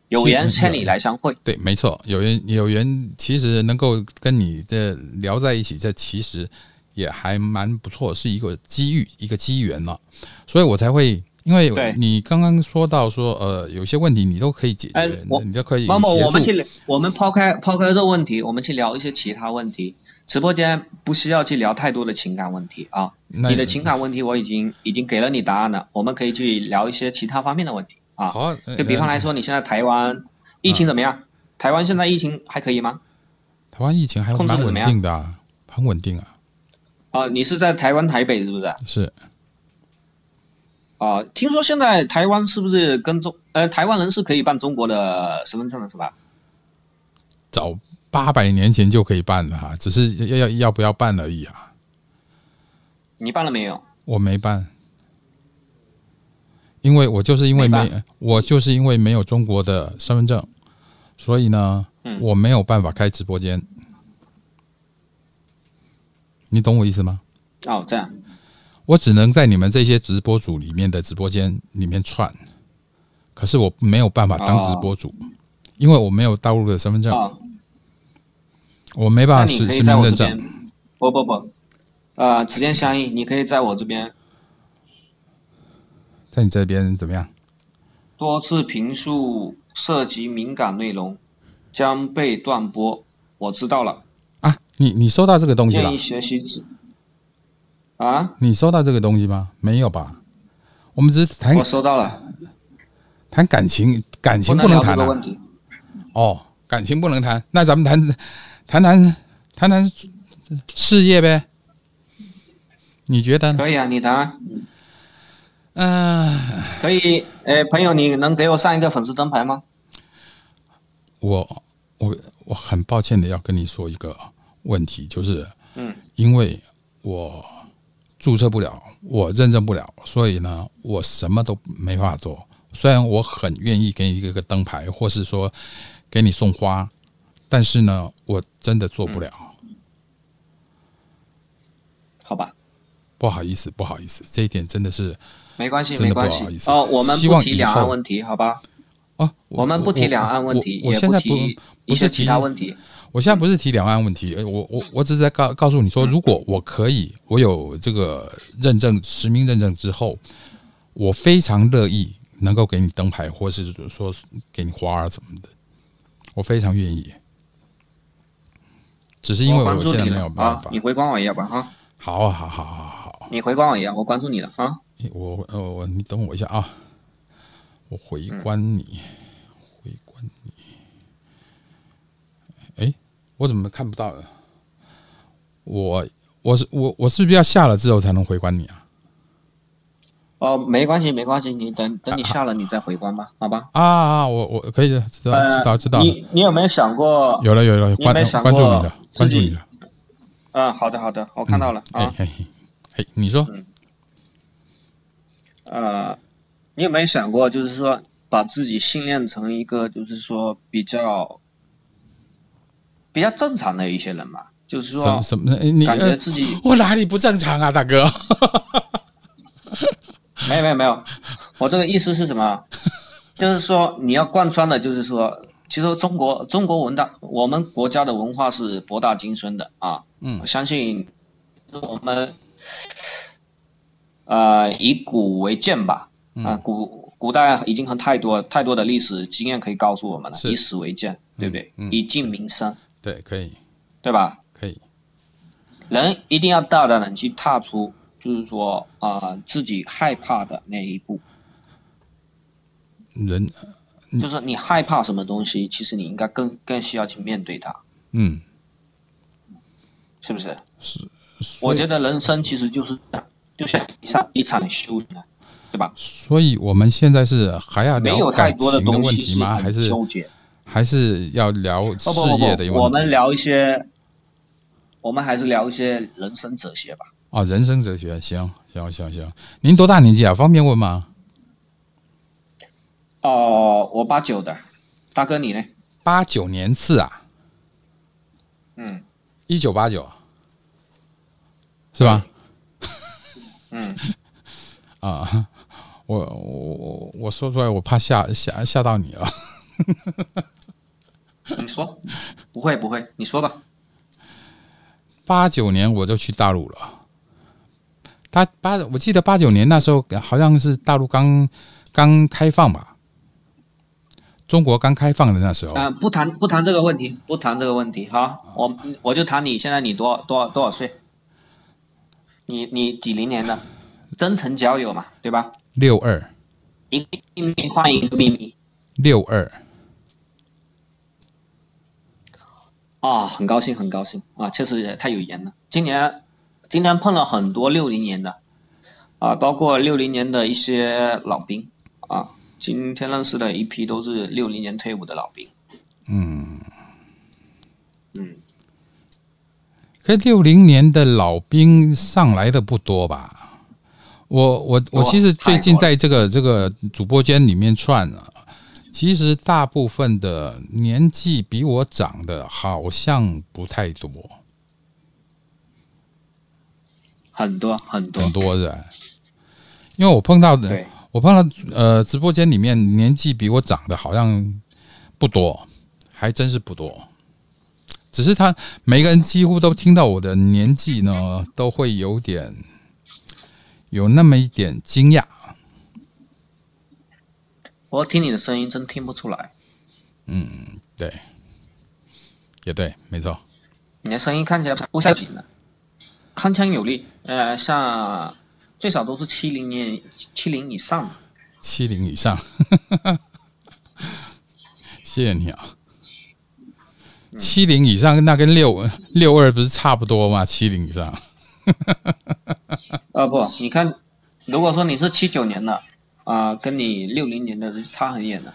有缘千里来相会。对，没错，有缘有缘，其实能够跟你这聊在一起，这其实也还蛮不错，是一个机遇，一个机缘了，所以我才会。因为你刚刚说到说，呃，有些问题你都可以解决，哎你都可以那么协助。我们去我们抛开抛开这个问题，我们去聊一些其他问题。直播间不需要去聊太多的情感问题啊。你的情感问题我已经已经给了你答案了，我们可以去聊一些其他方面的问题啊。好，就比方来说，你现在台湾疫情怎么样？台湾现在疫情还可以吗？台湾疫情还蛮稳控制得怎么样定的啊，很稳定啊，啊，你是在台湾台北是不是？是啊，听说现在台湾是不是跟中呃台湾人是可以办中国的身份证的是吧？早八百年前就可以办了哈，只是要要要不要办而已啊，你办了没有？我没办。因为我就是因为没没我就是因为没有中国的身份证，所以呢，嗯我没有办法开直播间。你懂我意思吗？哦，这样我只能在你们这些直播组里面的直播间里面串，可是我没有办法当直播主，因为我没有大陆的身份证，哦，我没办法实实名认证。不不不，呃，时间相应，你可以在我这边在你这边怎么样？多次评述涉及敏感内容将被断播。我知道了，啊，你你收到这个东西了建议？学习指啊，你收到这个东西吗？没有吧？我们只是谈我收到了，谈感情，感情不不能谈啊聊这个问。题。哦，感情不能谈，那咱们谈谈谈谈谈事业呗？你觉得呢？可以啊，你谈，嗯、可以。呃，朋友，你能给我上一个粉丝灯牌吗？我我我很抱歉的要跟你说一个问题，就是嗯，因为我注册不了，我认证不了，所以呢，我什么都没法做。虽然我很愿意给你一个灯牌，或是说给你送花，但是呢，我真的做不了。好吧，不好意思，不好意思，这一点真的是没关系，真的没关不好意思系。哦，我们希不提望以两岸问题，好吧？哦，我们不提两岸问题，也我我现在不提不是提一些其他问题。我现在不是提两岸问题，呃我我我只是在告告诉你说，如果我可以，我有这个认证实名认证之后，我非常乐意能够给你灯牌，或是说给你花儿什么的，我非常愿意。只是因为我现在没有办法，。啊你回关我一下吧，哈，好啊好好好好好，你回关我一下，我关注你了啊。我呃我你等我一下啊，我回关你，回关你。哎，我怎么看不到了？我我是我我是不是要下了之后才能回关你啊？哦，没关系，没关系，你等等你下了你再回关吧，好吧？啊啊，我我可以的，知道呃知道知道了，你你有没有想过？有了有了，关有没有想过关注你了，关注你了。嗯，好的好的，我看到了啊。哎哎哎，你说呃，你有没有想过，就是说把自己训练成一个，就是说比较比较正常的一些人嘛？就是说什么？哎你感觉呃自己我哪里不正常啊，大哥？<laughs> 没有没有没有，我这个意思是什么？就是说你要贯穿的，就是说，其实中国中国文大我们国家的文化是博大精深的啊。嗯我相信我们呃以古为鉴吧。嗯啊，古古代已经很太多太多的历史经验可以告诉我们了，以史为鉴，对不对？嗯以静民生，对，可以对吧？可以，人一定要大胆的去踏出，就是说啊、自己害怕的那一步。人就是你害怕什么东西，其实你应该更更需要去面对它，嗯，是不是？是我觉得人生其实就是，就像一场一场修行，对吧？所以我们现在是还要没聊有太多的感情的问题吗？还是纠结？还是要聊事业的问题？不，我们聊一些，我们还是聊一些人生哲学吧。哦，人生哲学，行行行行。您多大年纪啊？方便问吗？哦，我八九的，大哥你呢？八九年次啊，嗯一九八九，是吧？嗯，<laughs> 啊，我我我我说出来，我怕吓吓吓到你了。<laughs> 你说，不会不会，你说吧。八九年我就去大陆了。他八，我记得八九年那时候好像是大陆刚刚开放吧，中国刚开放的那时候，啊、不谈不谈这个问题，不谈这个问题好。我我就谈你现在你多少多少多少岁？你你几零年的？真诚交友嘛，对吧？六二一个秘密换一个秘密六二，啊、很高兴很高兴啊，确实也太有缘了。今年今天碰了很多六零年的啊，包括六零年的一些老兵啊，今天认识的一批都是六零年退伍的老兵。嗯，嗯，可六零年的老兵上来的不多吧？我我我其实最近在这个这个主播间里面串啊，其实大部分的年纪比我长的好像不太多，很多很多很多人。因为我碰到的，对，我碰到呃直播间里面年纪比我长的好像不多，还真是不多。只是他每个人几乎都听到我的年纪呢，都会有点有那么一点惊讶。我听你的声音真听不出来，嗯对，也对，没错。你的声音看起来不像紧的，铿锵有力，呃，像最少都是七零年七零以上的。七零以上，<laughs> 谢谢你啊。七零以上，那跟六六二不是差不多吗？七零以上，<laughs> 啊，不，你看，如果说你是七九年的，啊、跟你六零年的差很远的。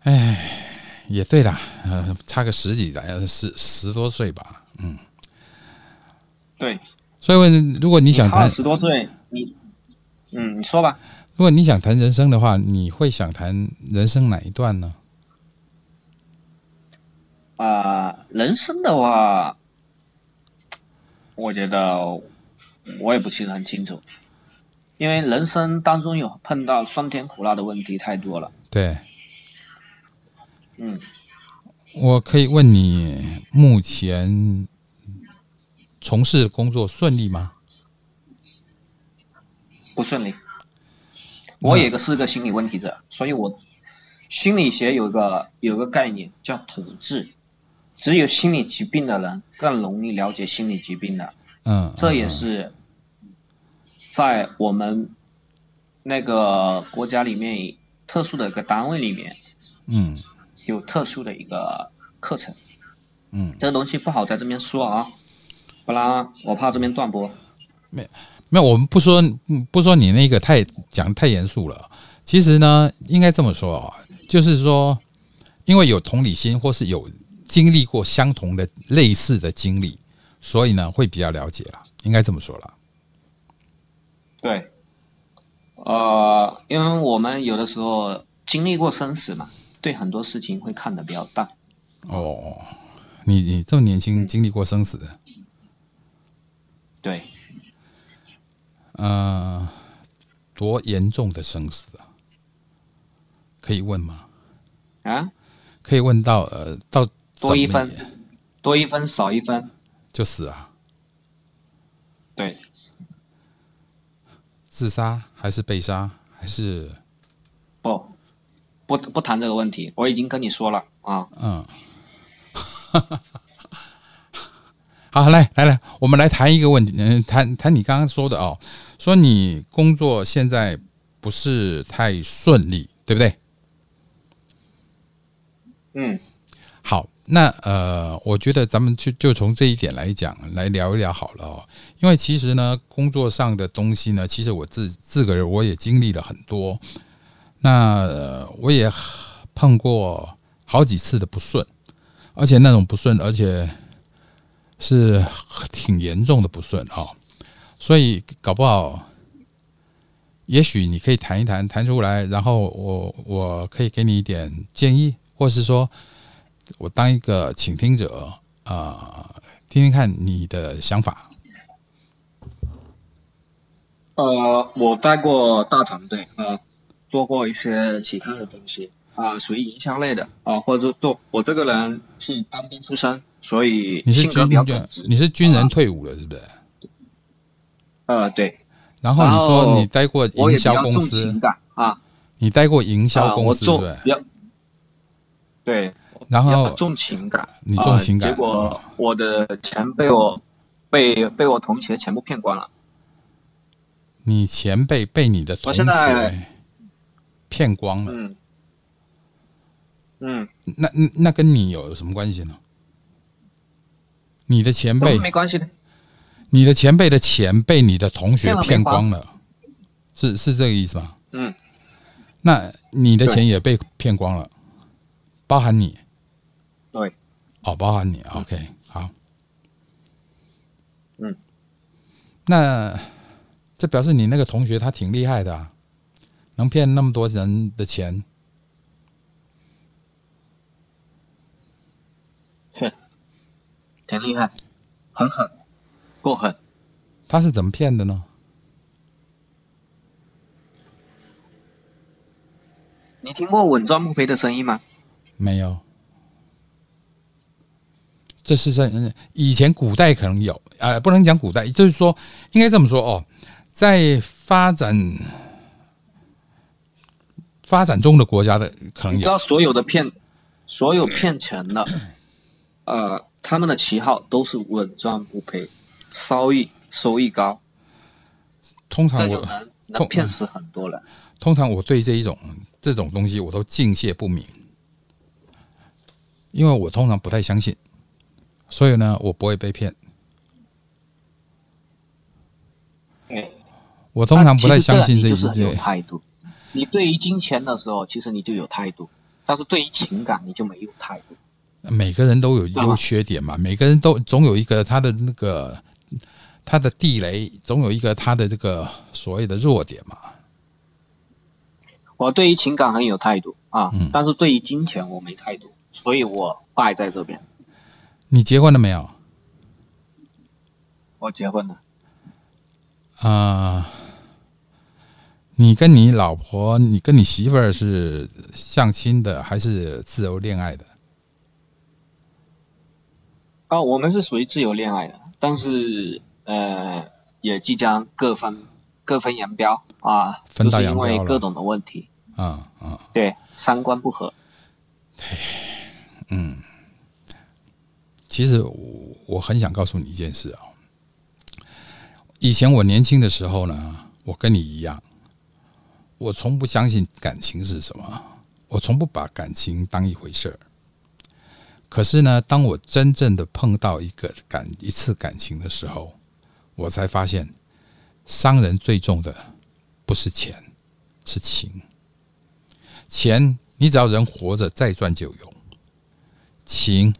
哎也对啦，呃，差个十几来，十十多岁吧。嗯对，所以，如果你想谈，差十多岁，你，嗯，你说吧。如果你想谈人生的话，你会想谈人生哪一段呢？啊、人生的话，我觉得我也不是很清楚，因为人生当中有碰到酸甜苦辣的问题太多了。对，嗯，我可以问你，目前从事工作顺利吗？不顺利。我也个是个心理问题者，所以我心理学有个有个概念叫统治，只有心理疾病的人更容易了解心理疾病的，嗯，这也嗯是在我们那个国家里面特殊的一个单位里面嗯。有特殊的一个课程，嗯，这个东西不好在这边说啊，不然我怕这边断播。没有，我们不说嗯不说你那个太讲得太严肃了。其实呢，应该这么说啊，就是说，因为有同理心，或是有经历过相同的类似的经历，所以呢会比较了解了，应该这么说了。对，呃，因为我们有的时候经历过生死嘛，对很多事情会看得比较淡。哦，你你这么年轻，经历过生死，对，呃，多严重的生死啊？可以问吗？啊，可以问到呃，到多一分，多一分少一分。就死啊？对，自杀还是被杀还是不，不不谈这个问题，我已经跟你说了啊。嗯？<laughs> 好，来来来，我们来谈一个问题，嗯，谈谈你刚刚说的哦，说你工作现在不是太顺利，对不对？嗯，好，那呃，我觉得咱们就就从这一点来讲，来聊一聊好了哦。因为其实呢，工作上的东西呢，其实我自自个儿我也经历了很多，那、呃、我也碰过好几次的不顺，而且那种不顺，而且是挺严重的不顺哦。所以搞不好，也许你可以谈一谈，谈出来，然后我我可以给你一点建议，或是说。我当一个倾听者啊、呃听听看你的想法。呃，我带过大团队，呃，做过一些其他的东西啊、属于营销类的啊、或者做我这个人是当兵出身，所以你是军人。你是军人退伍了，是不是？呃，对，然后你说你待过营销公司，啊，你待过营销啊，公司，是我做不是？比较，对，然后重情感，你重情感啊结果我的钱被我被被我同学全部骗光了。你前辈被你的同学骗光了，嗯嗯，那那那跟你有什么关系呢？你的前辈都没关系的。你的前辈的钱被你的同学骗光了，是是这个意思吗？嗯，那你的钱也被骗光了，包含你？对，哦，包含你。OK，好，嗯，那这表示你那个同学他挺厉害的、啊，能骗那么多人的钱。是，挺厉害，很狠，够狠。他是怎么骗的呢？你听过稳赚不赔的生意吗？没有，这是在嗯以前古代可能有，呃，不能讲古代，就是说应该这么说哦，在发展发展中的国家的可能有，你知道所有的骗，所有骗钱的，呃，他们的旗号都是稳赚不赔，收益收益高，通常我能能骗死很多人。通常我对这一种这种东西我都敬谢不敏，因为我通常不太相信，所以呢，我不会被骗。对，我通常不太相信这一但其实这样你就是很有些。态度。你对于金钱的时候，其实你就有态度，但是对于情感你就没有态度。每个人都有优缺点嘛，每个人都总有一个他的那个他的地雷，总有一个他的这个所谓的弱点嘛。我对于情感很有态度啊，嗯但是对于金钱我没态度，所以我败在这边。你结婚了没有？我结婚了，啊、你跟你老婆，你跟你媳妇儿是相亲的还是自由恋爱的？啊，我们是属于自由恋爱的，但是呃，也即将各分各分扬镳啊，分道就是因扬镳各种的问题，啊、啊、对，三观不合。对，嗯。其实我我很想告诉你一件事啊、以前我年轻的时候呢，我跟你一样，我从不相信感情是什么，我从不把感情当一回事儿。可是呢，当我真正的碰到一个感一次感情的时候，我才发现，伤人最重的不是钱，是情。钱你只要人活着，再赚就有。情，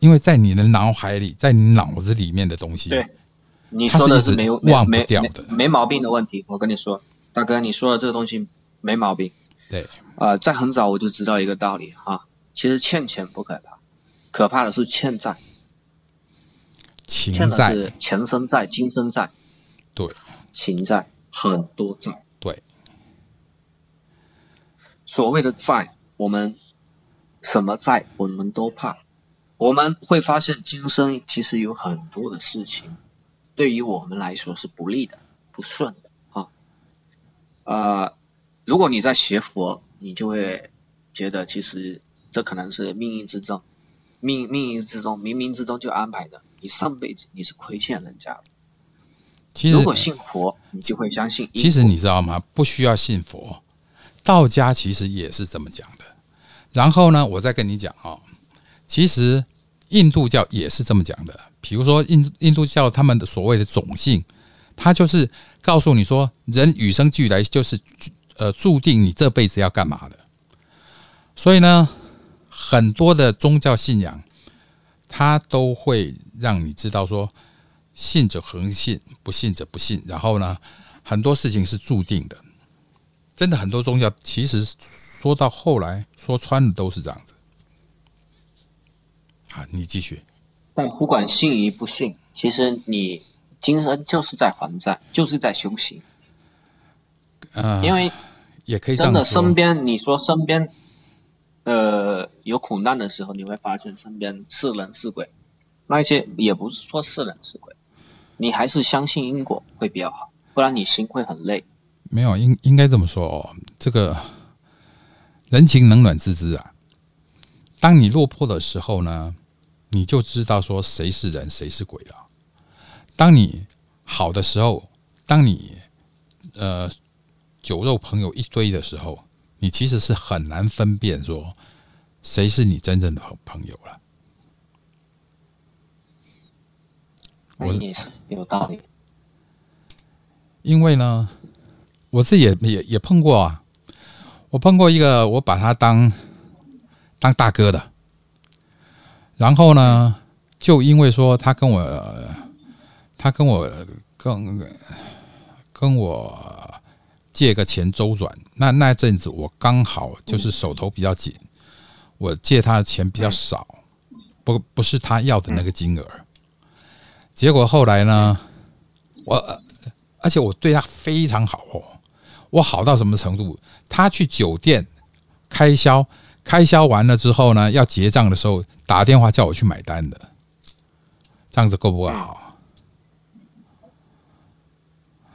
因为在你的脑海里，在你脑子里面的东西，对你说的没有没忘不没掉的没没毛病的问题。我跟你说，大哥，你说的这个东西没毛病。对，呃，在很早我就知道一个道理哈，其实欠钱不可怕，可怕的是欠债，情欠的债，是前生债、今生债、对情债，很多债。对，所谓的债，我们什么债我们都怕。我们会发现今生其实有很多的事情，对于我们来说是不利的、不顺的啊。呃，如果你在学佛，你就会觉得其实这可能是命运之中，命命运之中冥冥之中就安排的。你上辈子你是亏欠人家的，其实如果信佛，你就会相信。其实你知道吗？不需要信佛，道家其实也是这么讲的。然后呢，我再跟你讲哦，其实印度教也是这么讲的。比如说印印度教他们的所谓的种姓，他就是告诉你说，人与生俱来就是呃注定你这辈子要干嘛的。所以呢，很多的宗教信仰，它都会让你知道说，信者恒信，不信者不信。然后呢，很多事情是注定的。真的很多宗教其实说到后来说穿的都是这样子。好，你继续。但不管信与不信，其实你今生就是在还债，就是在修行。呃，因为也可以这样说真的身。边，你说身边，呃，有苦难的时候，你会发现身边是人是鬼，那些也不是说是人是鬼，你还是相信因果会比较好，不然你心会很累。没有，应应该这么说哦。这个人情冷暖自知啊。当你落魄的时候呢，你就知道说谁是人，谁是鬼了。当你好的时候，当你呃酒肉朋友一堆的时候，你其实是很难分辨说谁是你真正的好朋友了。我也是有道理。因为呢，我自己也也也碰过啊，我碰过一个，我把他当当大哥的，然后呢，就因为说他跟我，他跟我跟跟我借个钱周转，那那阵子我刚好就是手头比较紧，我借他的钱比较少，不不是他要的那个金额，结果后来呢，我。而且我对他非常好哦，我好到什么程度？他去酒店开销，开销完了之后呢，要结账的时候打电话叫我去买单的，这样子够不够好？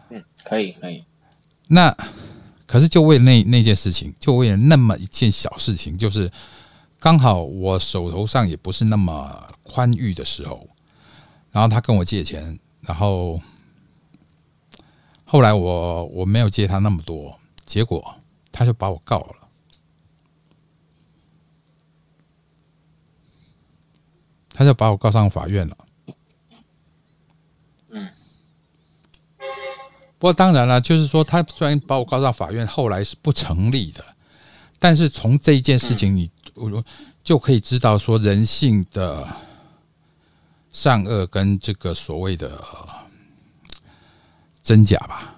嗯，可以可以。那可是就为那那件事情，就为了那么一件小事情，就是刚好我手头上也不是那么宽裕的时候，然后他跟我借钱，然后。后来我我没有借他那么多，结果他就把我告了，他就把我告上法院了。不过当然了，就是说他虽然把我告上法院，后来是不成立的，但是从这一件事情，你我就可以知道说人性的善恶跟这个所谓的。真假吧，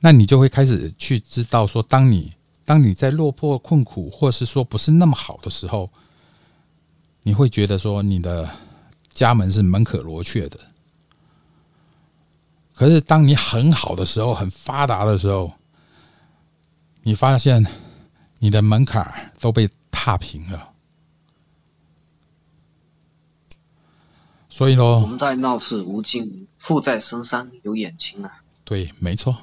那你就会开始去知道说，当你当你在落魄困苦，或是说不是那么好的时候，你会觉得说你的家门是门可罗雀的。可是当你很好的时候，很发达的时候，你发现你的门槛都被踏平了。所以呢，红在闹市无尽。富在深山有眼睛啊！对，没错。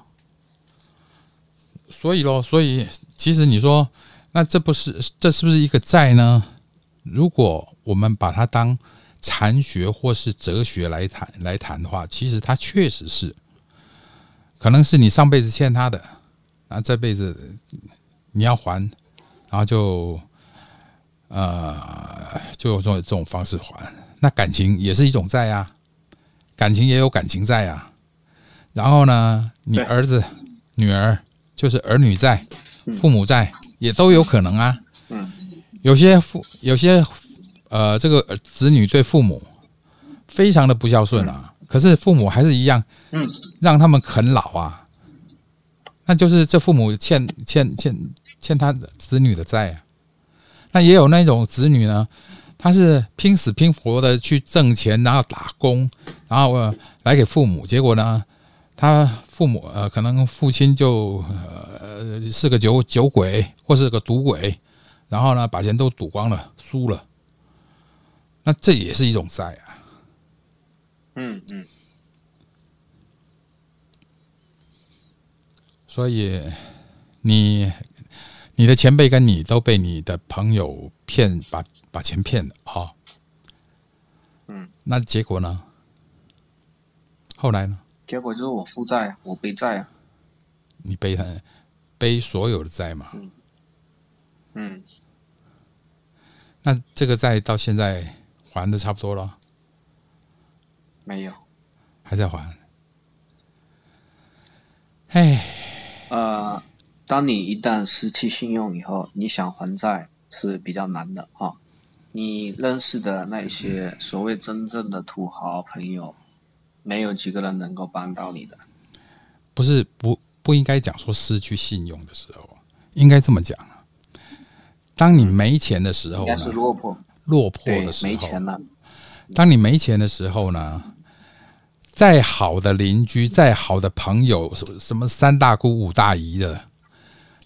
所以咯，所以其实你说，那这不是这是不是一个债呢？如果我们把它当禅学或是哲学来谈来谈的话，其实它确实是，可能是你上辈子欠他的，那这辈子你要还，然后就呃，就用这种这种方式还。那感情也是一种债啊。感情也有感情债啊，然后呢，你儿子、女儿就是儿女债、父母债也都有可能啊。嗯，有些父有些呃，这个子女对父母非常的不孝顺啊，可是父母还是一样，嗯，让他们啃老啊，那就是这父母欠欠欠欠他子女的债啊。那也有那种子女呢。他是拼死拼活的去挣钱，然后打工，然后呃来给父母。结果呢，他父母呃，可能父亲就呃是个酒酒鬼，或是个赌鬼，然后呢，把钱都赌光了，输了。那这也是一种债啊。嗯嗯。所以你你的前辈跟你都被你的朋友骗把。把钱骗了哈，嗯，那结果呢？后来呢？结果就是我负债，我背债啊。你背他背所有的债嘛？嗯。嗯。那这个债到现在还的差不多了？没有，还在还。哎，呃，当你一旦失去信用以后，你想还债是比较难的啊。你认识的那些所谓真正的土豪朋友，没有几个人能够帮到你的。不是不不应该讲说失去信用的时候，应该这么讲啊。当你没钱的时候呢？落魄。落魄的时候。没钱了。当你没钱的时候呢？再好的邻居，再好的朋友，什什么三大姑五大姨的，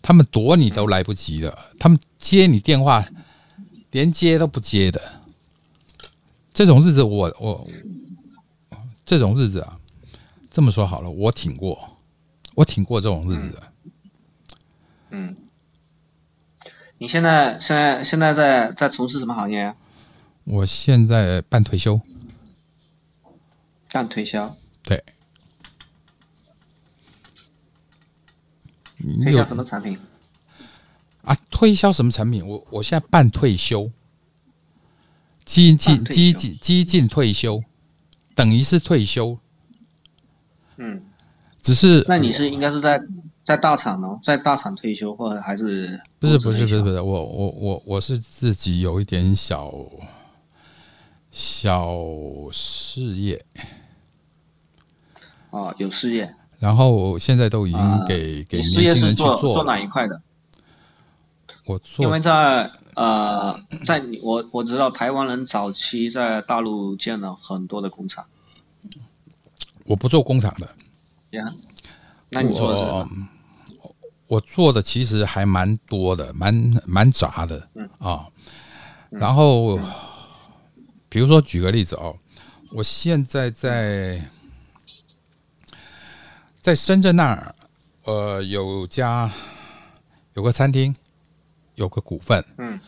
他们躲你都来不及了。他们接你电话。连接都不接的，这种日子我我这种日子啊，这么说好了，我挺过，我挺过这种日子。嗯，你现在现在现在在在从事什么行业啊？我现在半退休，干推销，对，推销有什么产品？啊，推销什么产品？我我现在半退休，激进半退休。激进激进退休，等于是退休，嗯，只是那你是应该是在在大厂呢，在大厂退休，或者还是不是不是不是不是是我我我我是自己有一点小小事业，哦，有事业，然后现在都已经啊给、给年轻人去做做了。哪一块的？我做因为在呃，在你我我知道台湾人早期在大陆建了很多的工厂，我不做工厂的，对呀。那你做的？我我做的其实还蛮多的，蛮蛮杂的嗯。啊。然后，比如说举个例子哦，我现在在在深圳那儿，呃，有家有个餐厅，有个股份，嗯，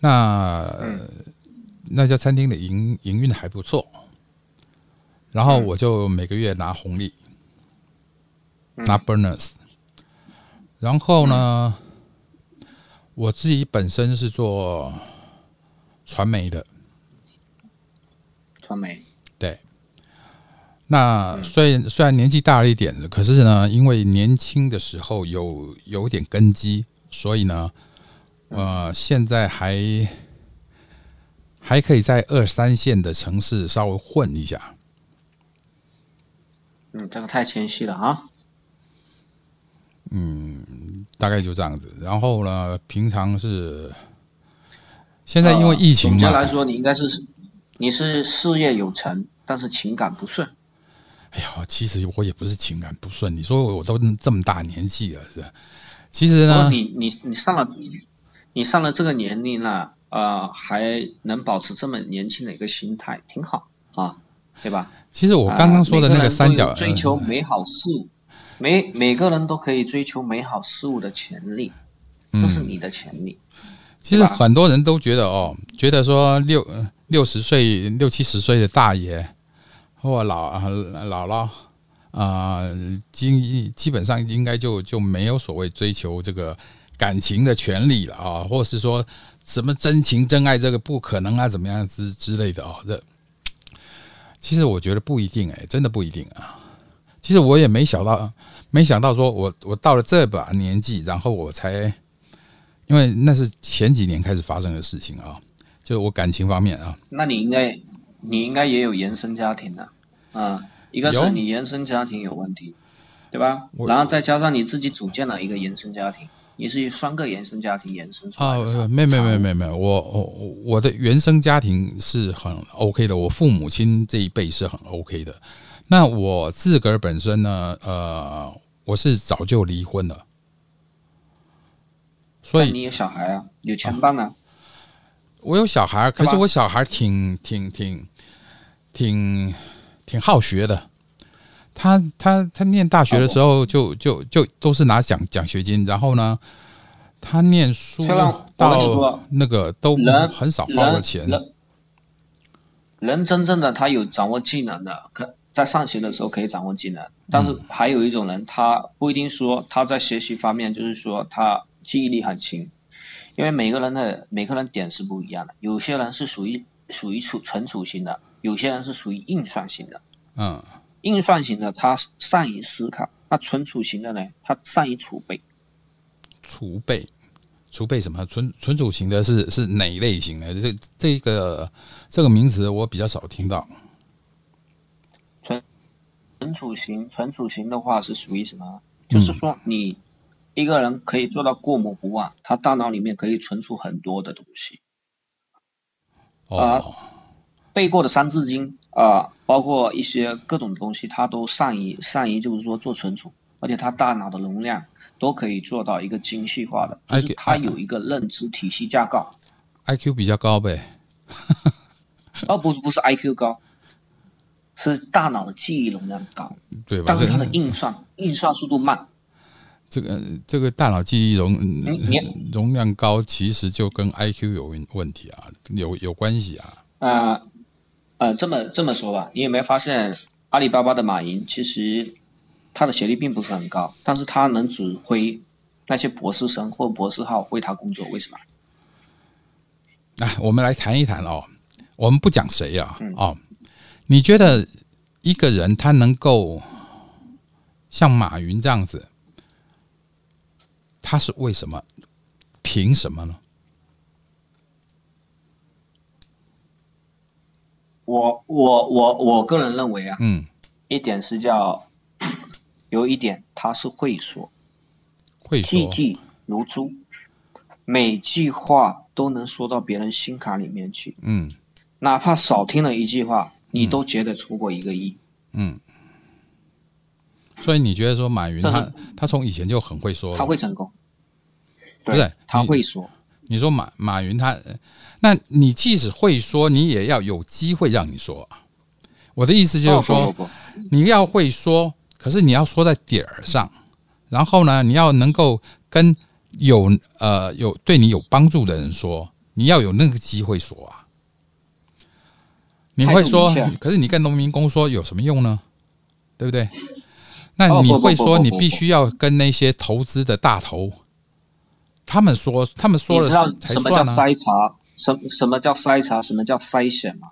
那、那家餐厅的营营运还不错，然后我就每个月拿红利，拿 bonus，然后呢，我自己本身是做传媒的，传媒，对。那虽然虽然年纪大了一点，可是呢，因为年轻的时候有有点根基，所以呢，呃，现在还还可以在二三线的城市稍微混一下。嗯，这个太谦虚了啊。大概就这样子。然后呢，平常是现在因为疫情呃总的，来说，你应该是你是事业有成，但是情感不顺。哎呀，其实我也不是情感不顺。你说我都这么大年纪了，是？其实呢，你你你上了你上了这个年龄了，呃，还能保持这么年轻的一个心态，挺好啊，对吧？其实我刚刚说的那个个三角，追求呃美好事物，每每个人都可以追求美好事物的权利，嗯这是你的权利。其实很多人都觉得哦，觉得说六呃六十岁、六七十岁的大爷或老呃姥姥啊，基、基本上应该就就没有所谓追求这个感情的权利了啊，或是说什么真情真爱这个不可能啊，怎么样之之类的哦。这其实我觉得不一定哎、真的不一定啊。其实我也没想到，没想到说我我到了这把年纪，然后我才。因为那是前几年开始发生的事情啊，就我感情方面啊，那你应该你应该也有原生家庭的，啊，一个是你原生家庭有问题，对吧？然后再加上你自己组建了一个原生家庭，你是双个原生家庭延伸出啊来的产。，没没没没没，我我我的原生家庭是很 OK 的，我父母亲这一辈是很 OK 的。那我自个儿本身呢，呃，我是早就离婚了，所以你有小孩啊，有牵绊啊，我有小孩，可是我小孩挺挺挺挺挺好学的。他他他念大学的时候就就就都是拿奖奖学金，然后呢，他念书到那个都很少花人的钱。人人真正的他有掌握技能的，可在上学的时候可以掌握技能，但嗯是还有一种人，他不一定说他在学习方面就是说他记忆力很轻，因为每个人的每个人点是不一样的，有些人是属于属于储存储型的，有些人是属于运算型的。嗯，运算型的他善于思考，那存储型的呢，他善于储备。储备储备什么？存存储型的是是哪一类型的？这这个这个名词我比较少听到。存储型，存储型的话是属于什么？就是说你一个人可以做到过目不忘，他大脑里面可以存储很多的东西。哦，背过的《三字经》啊、包括一些各种东西，他都善于善于就是说做存储，而且他大脑的容量都可以做到一个精细化的，就哎是他有一个认知体系架构，IQ 比较高呗。<laughs> 哦不不是 IQ 高，是大脑的记忆容量高。对吧？但是它的这印算运算速度慢，这个这个大脑记忆容你容量高，其实就跟 IQ 有问问题啊，有有关系啊。啊呃，这么这么说吧，你有没有发现阿里巴巴的马云其实他的学历并不是很高，但是他能指挥那些博士生或博士号为他工作，为什么？来，我们来谈一谈哦。我们不讲谁啊，嗯哦，你觉得一个人他能够像马云这样子，他是为什么？凭什么呢？我我我我个人认为啊，嗯，一点是叫 <clears throat> 有一点他是会说，会说，句句如珠，每句话都能说到别人心坎里面去，嗯哪怕少听了一句话，你都觉得出过一个亿。嗯。所以你觉得说马云他他从以前就很会说，他会成功，不是对，他会说。你说马马云他，那你即使会说，你也要有机会让你说啊。我的意思就是说，哦不不不你要会说，可是你要说在点儿上，然后呢，你要能够跟有呃有对你有帮助的人说，你要有那个机会说啊。你会说可是你跟农民工说有什么用呢？对不对？那你会说，你必须要跟那些投资的大头，他们说，他们说了才什么叫算啊。筛查？什什么叫筛查？什么叫筛选吗？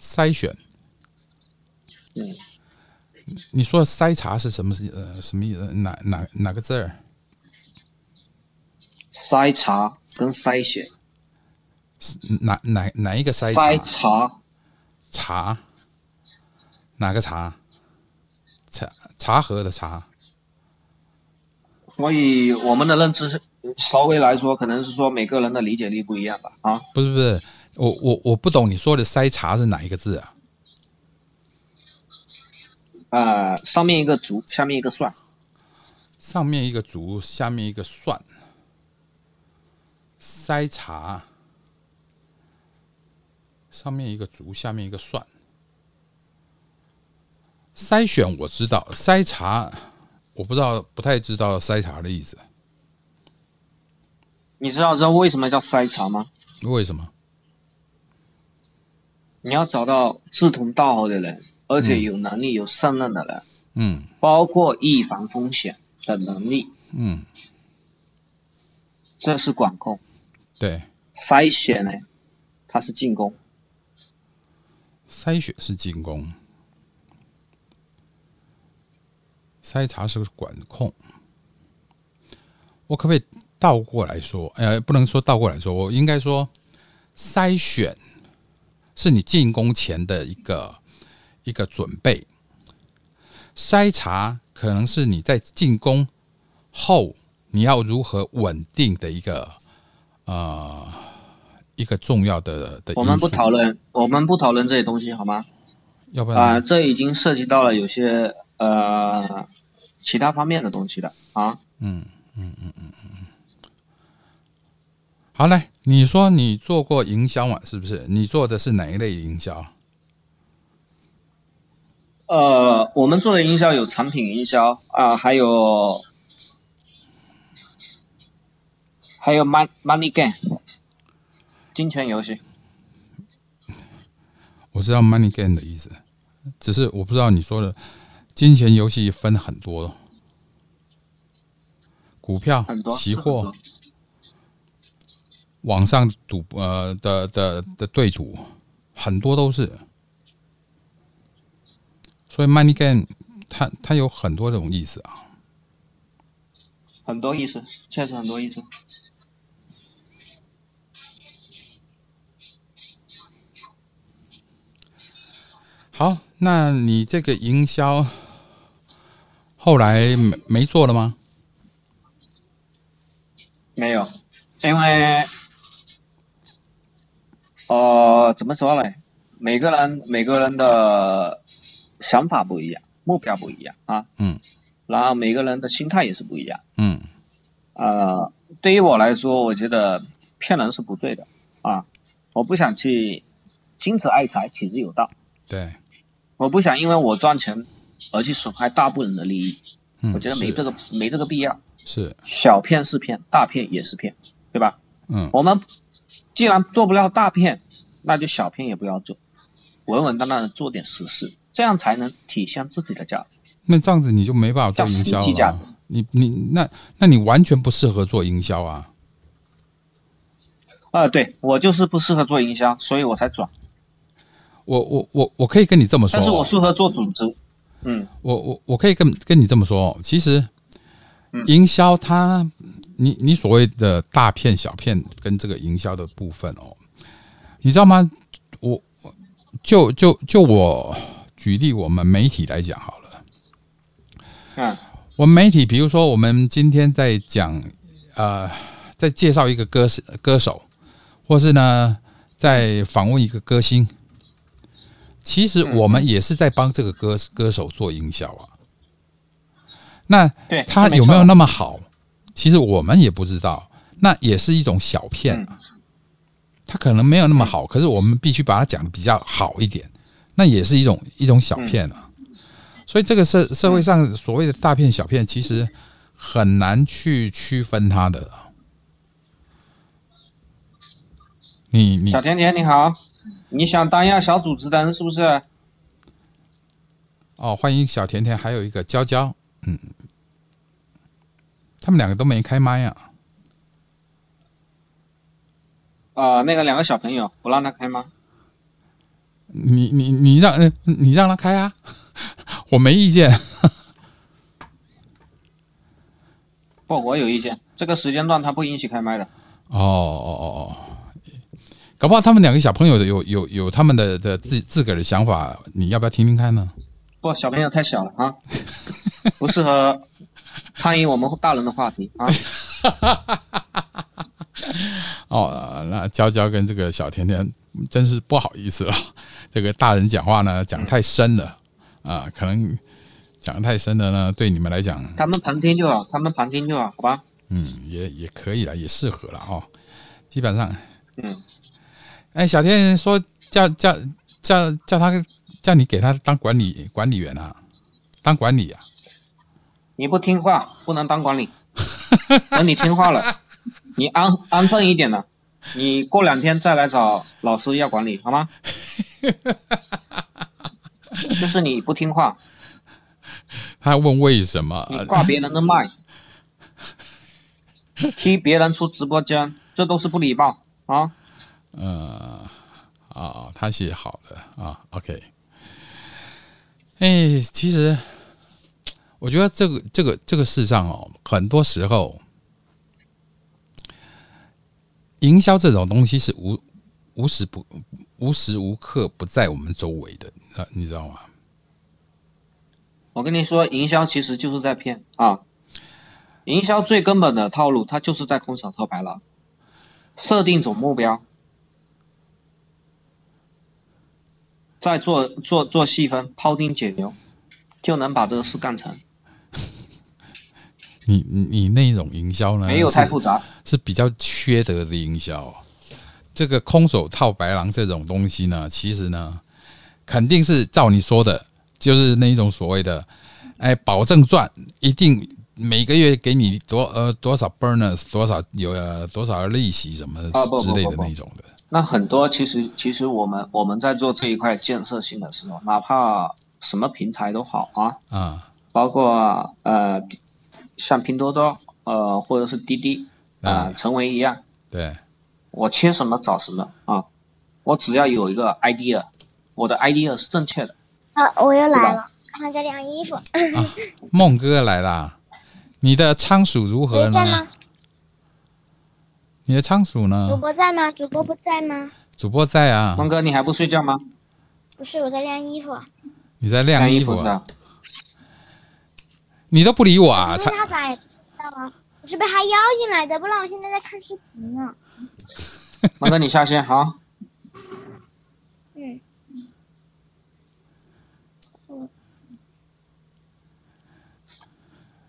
筛选，嗯，你说的筛查是什么？呃，什么意思？哪哪哪个字儿？筛查跟筛选，哪哪哪一个筛筛查？查茶，哪个茶？茶茶盒的茶。所以我们的认知是稍微来说，可能是说每个人的理解力不一样吧。啊，不是不是，我我我不懂你说的筛查是哪一个字啊？呃，上面一个竹，下面一个算，上面一个竹，下面一个蒜。筛查，上面一个竹，下面一个蒜。筛选我知道，筛查我不知道，不太知道筛查的意思。你知道知道为什么叫筛查吗？为什么？你要找到志同道合的人，而且有能力、有胜任的人，嗯包括预防风险的能力，嗯，这是管控。对，筛选呢，它是进攻。筛选是进攻，筛查是管控。我可不可以倒过来说？呃，不能说倒过来说，我应该说，筛选是你进攻前的一个一个准备，筛查可能是你在进攻后你要如何稳定的一个呃一个重要的的。我们不讨论，我们不讨论这些东西好吗？要不啊、然这已经涉及到了有些呃其他方面的东西了啊。嗯嗯嗯嗯嗯好嘞，你说你做过营销嘛？是不是？你做的是哪一类营销？呃，我们做的营销有产品营销啊、还有还有 mon money game 金钱游戏。我知道 money game 的意思，只是我不知道你说的金钱游戏分很多，股票期货、网上赌呃的的的对赌，很多都是。所以 money game 它它有很多种意思啊。很多意思，确实很多意思。好，那你这个营销后来没没做了吗？没有，因为呃，怎么说呢？每个人每个人的想法不一样，目标不一样啊。嗯。然后每个人的心态也是不一样。嗯呃，对于我来说，我觉得骗人是不对的啊！我不想去君子爱财，取之有道。对，我不想因为我赚钱而去损害大部分人的利益，嗯，我觉得没这个没这个必要是，小骗是骗，大骗也是骗，对吧？嗯我们既然做不了大骗，那就小骗也不要做，稳稳当当的做点实事，这样才能体现自己的价值。那这样子你就没办法做营销了。你你那那你完全不适合做营销啊！啊、对我就是不适合做营销，所以我才转。我我我我可以跟你这么说但是我哦，适合做组织。嗯，我我我可以跟跟你这么说哦，其实嗯营销它，你你所谓的大片小片跟这个营销的部分哦，你知道吗？我就就就我举例，我们媒体来讲好了。嗯我们媒体，比如说我们今天在讲，呃，在介绍一个歌手歌手，或是呢在访问一个歌星，其实我们也是在帮这个歌歌手做营销啊。那对，他有没有那么好？其实我们也不知道，那也是一种小骗啊。他可能没有那么好，可是我们必须把它讲的比较好一点，那也是一种一种小骗啊。所以这个社社会上所谓的大骗小骗，其实很难去区分它的。你你小甜甜你好，你想当一下小主持人是不是？哦，欢迎小甜甜，还有一个娇娇，嗯，他们两个都没开麦呀啊。呃，那个两个小朋友不让他开吗？你你你让嗯你让他开啊，<laughs> 我没意见。不，我有意见，这个时间段他不允许开麦的。哦哦哦哦，搞不好他们两个小朋友的有有有他们的的自自个儿的想法，你要不要听听看呢？不，小朋友太小了啊，<laughs> 不适合参与我们大人的话题啊。<laughs> 哦，呃那娇娇跟这个小甜甜真是不好意思了，这个大人讲话呢讲太深了啊，可能讲得太深了呢，对你们来讲，他们旁听就好，他们旁听就好，好吧？嗯，也也可以了，也适合了哦。基本上，嗯，哎，小甜甜说叫叫叫叫他叫你给他当管理管理员啊，当管理啊。你不听话不能当管理，等你听话了，你安安分一点了，你过两天再来找老师要管理，好吗？就是你不听话，他问为什么？你挂别人的麦，踢别人出直播间，这都是不礼貌啊！呃，啊，他写好的啊，OK。哎，其实我觉得这个这个这个世上哦，很多时候营销这种东西是无无时不无时无刻不在我们周围的，你知道吗？我跟你说，营销其实就是在骗啊！营销最根本的套路，它就是在空手套白狼，设定总目标，再做做做细分，庖丁解牛，就能把这个事干成，<laughs> 你你你那种营销呢，没有太复杂。是比较缺德的营销。这个空手套白狼这种东西呢，其实呢，肯定是照你说的，就是那一种所谓的，哎，保证赚，一定每个月给你多呃多少 bonus，多少有呃多少利息什么之类的那种的。那很多其实其实我们我们在做这一块建设性的时候，哪怕什么平台都好啊，啊，包括呃像拼多多呃或者是滴滴啊、嗯成为一样，对，我缺什么找什么啊，我只要有一个 idea，我的 idea 是正确的，啊，我又来了，他在晾衣服。梦哥来啦，你的仓鼠如何呢你的仓鼠呢主？播在吗？主播不在吗？主播在啊，孟哥你还不睡觉吗？不是，我在晾衣服。你在晾衣服啊？你都不理我啊，我是被他咋也不知道啊？我是被他邀进来的，不然我现在在看视频呢。<laughs> 孟哥你下线好。嗯，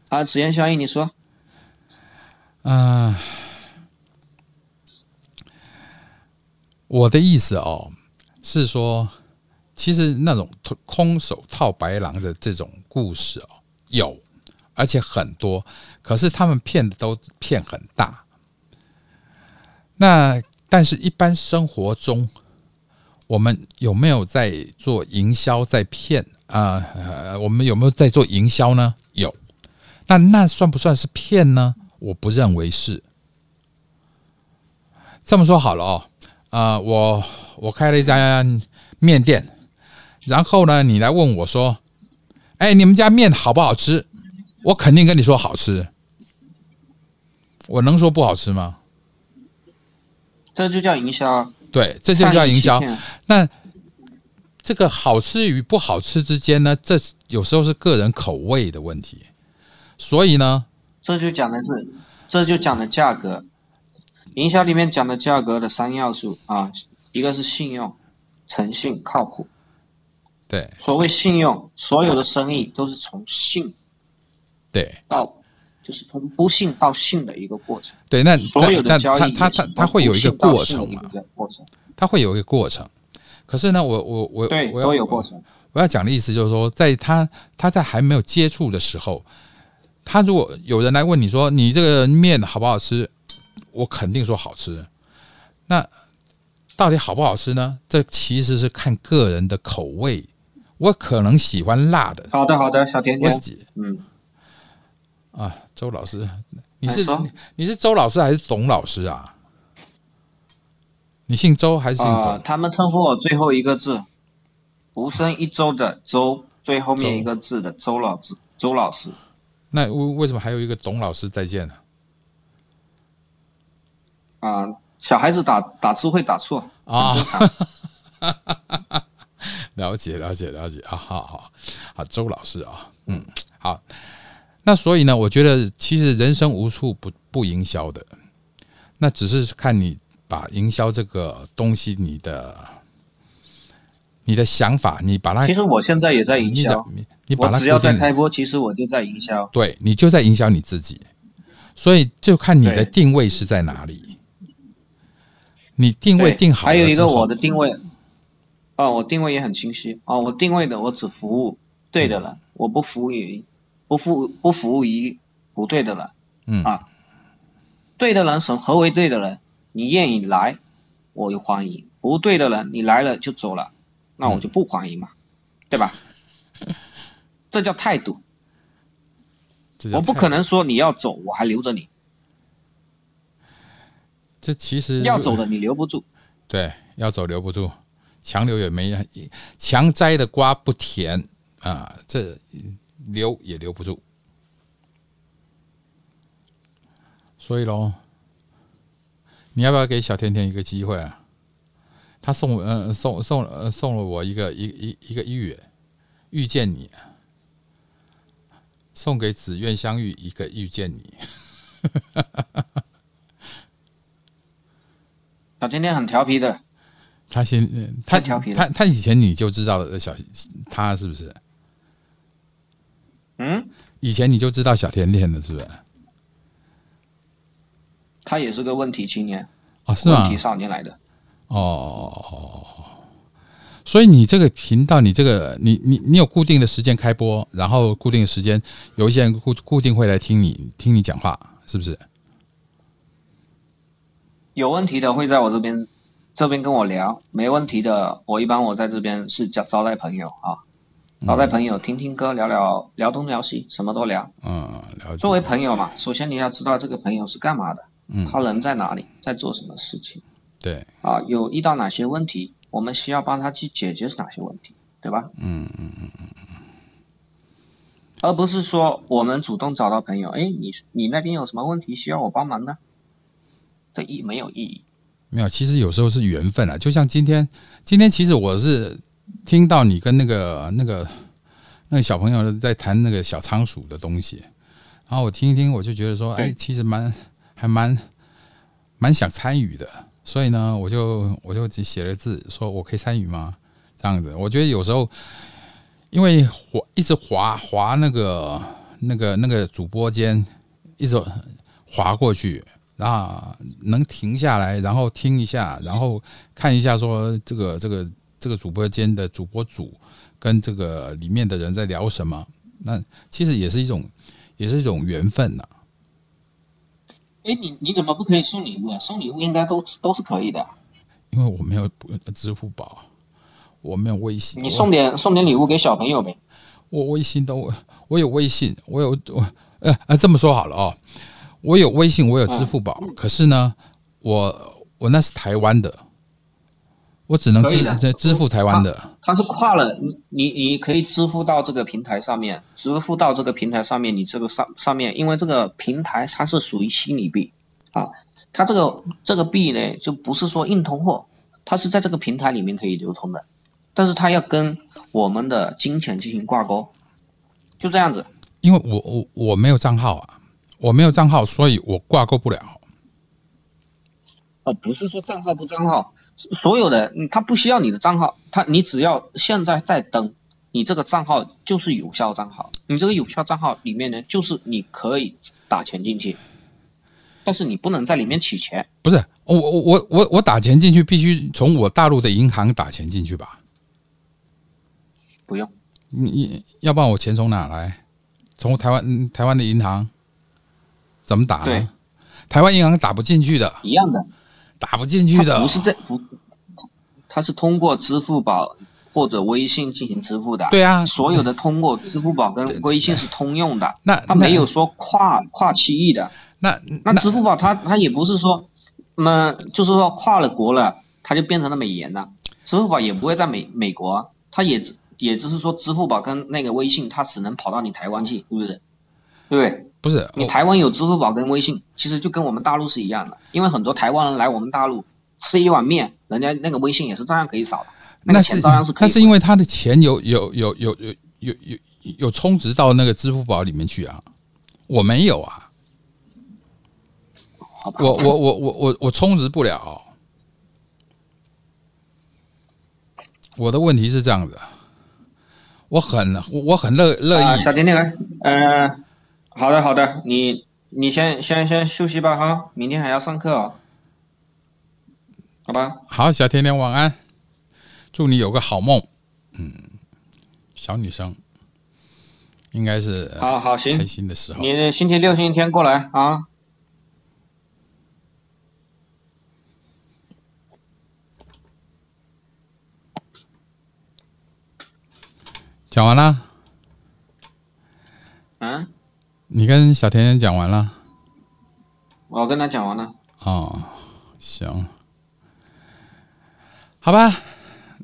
啊，紫烟效应你说，嗯、我的意思哦，是说，其实那种空手套白狼的这种故事哦，有，而且很多，可是他们骗的都骗很大。那但是，一般生活中，我们有没有在做营销，在骗啊？我们有没有在做营销呢？有。那那算不算是骗呢？我不认为是。这么说好了哦，啊，我我开了一家面店，然后呢，你来问我说，哎，你们家面好不好吃？我肯定跟你说好吃，我能说不好吃吗？这就叫营销。对，这就叫营销。那这个好吃与不好吃之间呢，这有时候是个人口味的问题。所以呢，这就讲的是，这就讲的价格。营销里面讲的价格的三要素啊，一个是信用、诚信、靠谱。对，所谓信用，所有的生意都是从信。对，到就是从不信到信的一个过程。对，那所有的交易，它它它会有一个过程嘛？过程，它会有一个过程。可是呢，我我我对都有过程。我要讲的意思就是说，在他他在还没有接触的时候，他如果有人来问你说你这个面好不好吃，我肯定说好吃。那到底好不好吃呢？这其实是看个人的口味。我可能喜欢辣的。好的，好的，小甜甜。嗯。啊，周老师，你是你是周老师还是董老师啊？你姓周还是姓董？他们称呼我最后一个字，无声一周的周，最后面一个字的周老师。周老师，那为为什么还有一个董老师再见呢？啊，小孩子打打字会打错啊，<laughs> 了解了解了解啊，好好好，周老师啊，嗯，好。那所以呢，我觉得其实人生无处不不营销的，那只是看你把营销这个东西，你的你的想法，你把它。其实我现在也在营销，你把它只要在开播，其实我就在营销。对你就在营销你自己，所以就看你的定位是在哪里。你定位定好，还有一个我的定位，哦，我定位也很清晰哦，我定位的我只服务对的人，我不服务于。不服不服务于不对的人，嗯啊，对的人什何为对的人？你愿意来，我就欢迎；不对的人，你来了就走了，那我就不欢迎嘛，对吧？这叫态度。我不可能说你要走，我还留着你。这其实要走的你留不住。对，要走留不住，强留也没强摘的瓜不甜啊，这。留也留不住，所以喽，你要不要给小甜甜一个机会啊？他送嗯送送呃送了我一个一一一个玉遇见你，送给紫苑相遇一个遇见你。小甜甜很调皮的，他先他调皮，他他以前你就知道的小他是不是？嗯，以前你就知道小甜甜的是不是？他也是个问题青年啊，是吗？问题少年来的。哦，所以你这个频道，你这个你你你有固定的时间开播，然后固定的时间有一些人固固定会来听你听你讲话，是不是？有问题的会在我这边这边跟我聊，没问题的我一般我在这边是叫招待朋友啊。招待朋友，听听歌，聊聊聊东聊西，什么都聊。嗯，了解。作为朋友嘛，首先你要知道这个朋友是干嘛的，嗯，他人在哪里，在做什么事情。对。啊，有遇到哪些问题，我们需要帮他去解决哪些问题，对吧？嗯嗯嗯嗯嗯。而不是说我们主动找到朋友，哎，你你那边有什么问题需要我帮忙的？这意没有意义。没有，其实有时候是缘分啊。就像今天，今天其实我是。听到你跟那个那个那个小朋友在谈那个小仓鼠的东西，然后我听一听，我就觉得说，哎，其实蛮还蛮蛮想参与的，所以呢，我就我就写了字，说我可以参与吗？这样子，我觉得有时候因为滑一直滑滑那个那个那个主播间，一直滑过去，然后能停下来，然后听一下，然后看一下，说这个这个。这个主播间的主播组跟这个里面的人在聊什么？那其实也是一种，也是一种缘分呐、哎，你你怎么不可以送礼物啊？送礼物应该都都是可以的。因为我没有支付宝，我没有微信，你送点送点礼物给小朋友呗。我微信都我有微信，我有我呃呃这么说好了哦，我有微信，我有支付宝，嗯可是呢，我我那是台湾的，我只能支支付台湾的。它是跨了，你你你可以支付到这个平台上面，支付到这个平台上面，你这个上上面，因为这个平台它是属于虚拟币啊，它这个这个币呢就不是说硬通货，它是在这个平台里面可以流通的，但是它要跟我们的金钱进行挂钩，就这样子。因为我我我没有账号啊，我没有账号，所以我挂钩不了。哦，不是说账号不账号，所有的嗯他不需要你的账号，他你只要现在在登，你这个账号就是有效账号，你这个有效账号里面呢，就是你可以打钱进去，但是你不能在里面取钱。不是我我我我我打钱进去，必须从我大陆的银行打钱进去吧？不用，你你要不然我钱从哪来？从台湾嗯台湾的银行怎么打对呢？台湾银行打不进去的，一样的，打不进去的它不。是在不，它是通过支付宝或者微信进行支付的。对啊，所有的通过支付宝跟微信是通用的，那它没有说跨跨区域的。那那支付宝它它也不是说，那、就是说跨了国了，它就变成了美颜了。支付宝也不会在美美国啊，它也只也就是说，支付宝跟那个微信，它只能跑到你台湾去，是不是？对不对？不是你台湾有支付宝跟微信，其实就跟我们大陆是一样的，因为很多台湾人来我们大陆吃一碗面，人家那个微信也是照样可以扫的，那那是照样是可以那回。是因为他的。钱有有有有有有有有充值到那个支付宝里面去啊，我没有啊，我我我我我我充值不了。我的问题是这样子，我很我我很乐乐啊，意，小甜甜，呃，好的好的，你你先先先休息吧哈，明天还要上课哦，好吧？好，小甜甜晚安，祝你有个好梦。嗯，小女生应该是呃好好行开，心的时候。你星期六、星期天过来啊。讲完了，嗯，你跟小甜甜讲完了。我跟他讲完了。哦，行，好吧，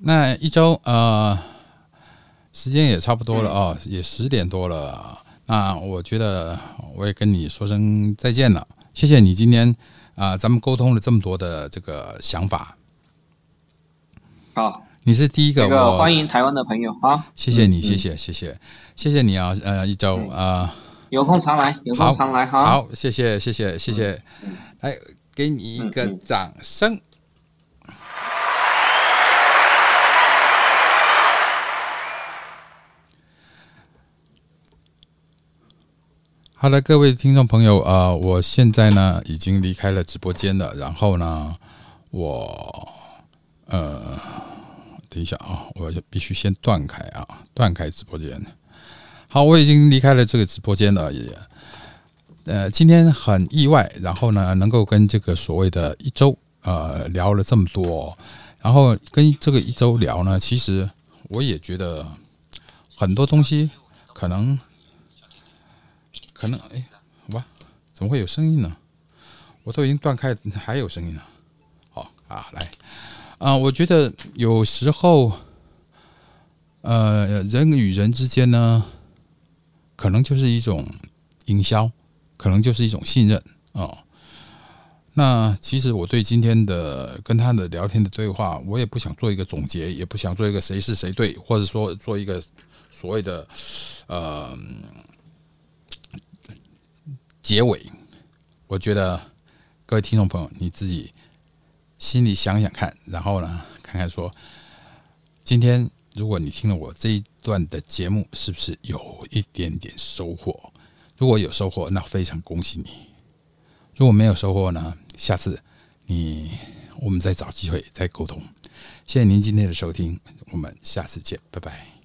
那一周呃，时间也差不多了哦，也十点多了。那我觉得我也跟你说声再见了，谢谢你今天啊、咱们沟通了这么多的这个想法。好，你是第一个这个我欢迎台湾的朋友啊，谢谢你，嗯谢谢，谢谢，谢谢你啊，呃，一周啊、有空常来，有空常来哈。好，谢谢，谢谢，谢谢，来给你一个掌声。好的，各位听众朋友，呃，我现在呢已经离开了直播间了，然后呢，我呃，等一下啊，我必须先断开啊，断开直播间。好，我已经离开了这个直播间了，也呃，今天很意外，然后呢，能够跟这个所谓的一周呃聊了这么多，然后跟这个一周聊呢，其实我也觉得很多东西可能可能哎，哇，怎么会有声音呢？我都已经断开，还有声音呢。好啊，来啊、我觉得有时候呃，人与人之间呢，可能就是一种营销。可能就是一种信任哦。那其实我对今天的跟他的聊天的对话，我也不想做一个总结，也不想做一个谁是谁对，或者说做一个所谓的呃结尾。我觉得各位听众朋友，你自己心里想想看，然后呢，看看说，今天如果你听了我这一段的节目，是不是有一点点收获？如果有收获，那非常恭喜你；如果没有收获呢，下次你我们再找机会再沟通。谢谢您今天的收听，我们下次见，拜拜。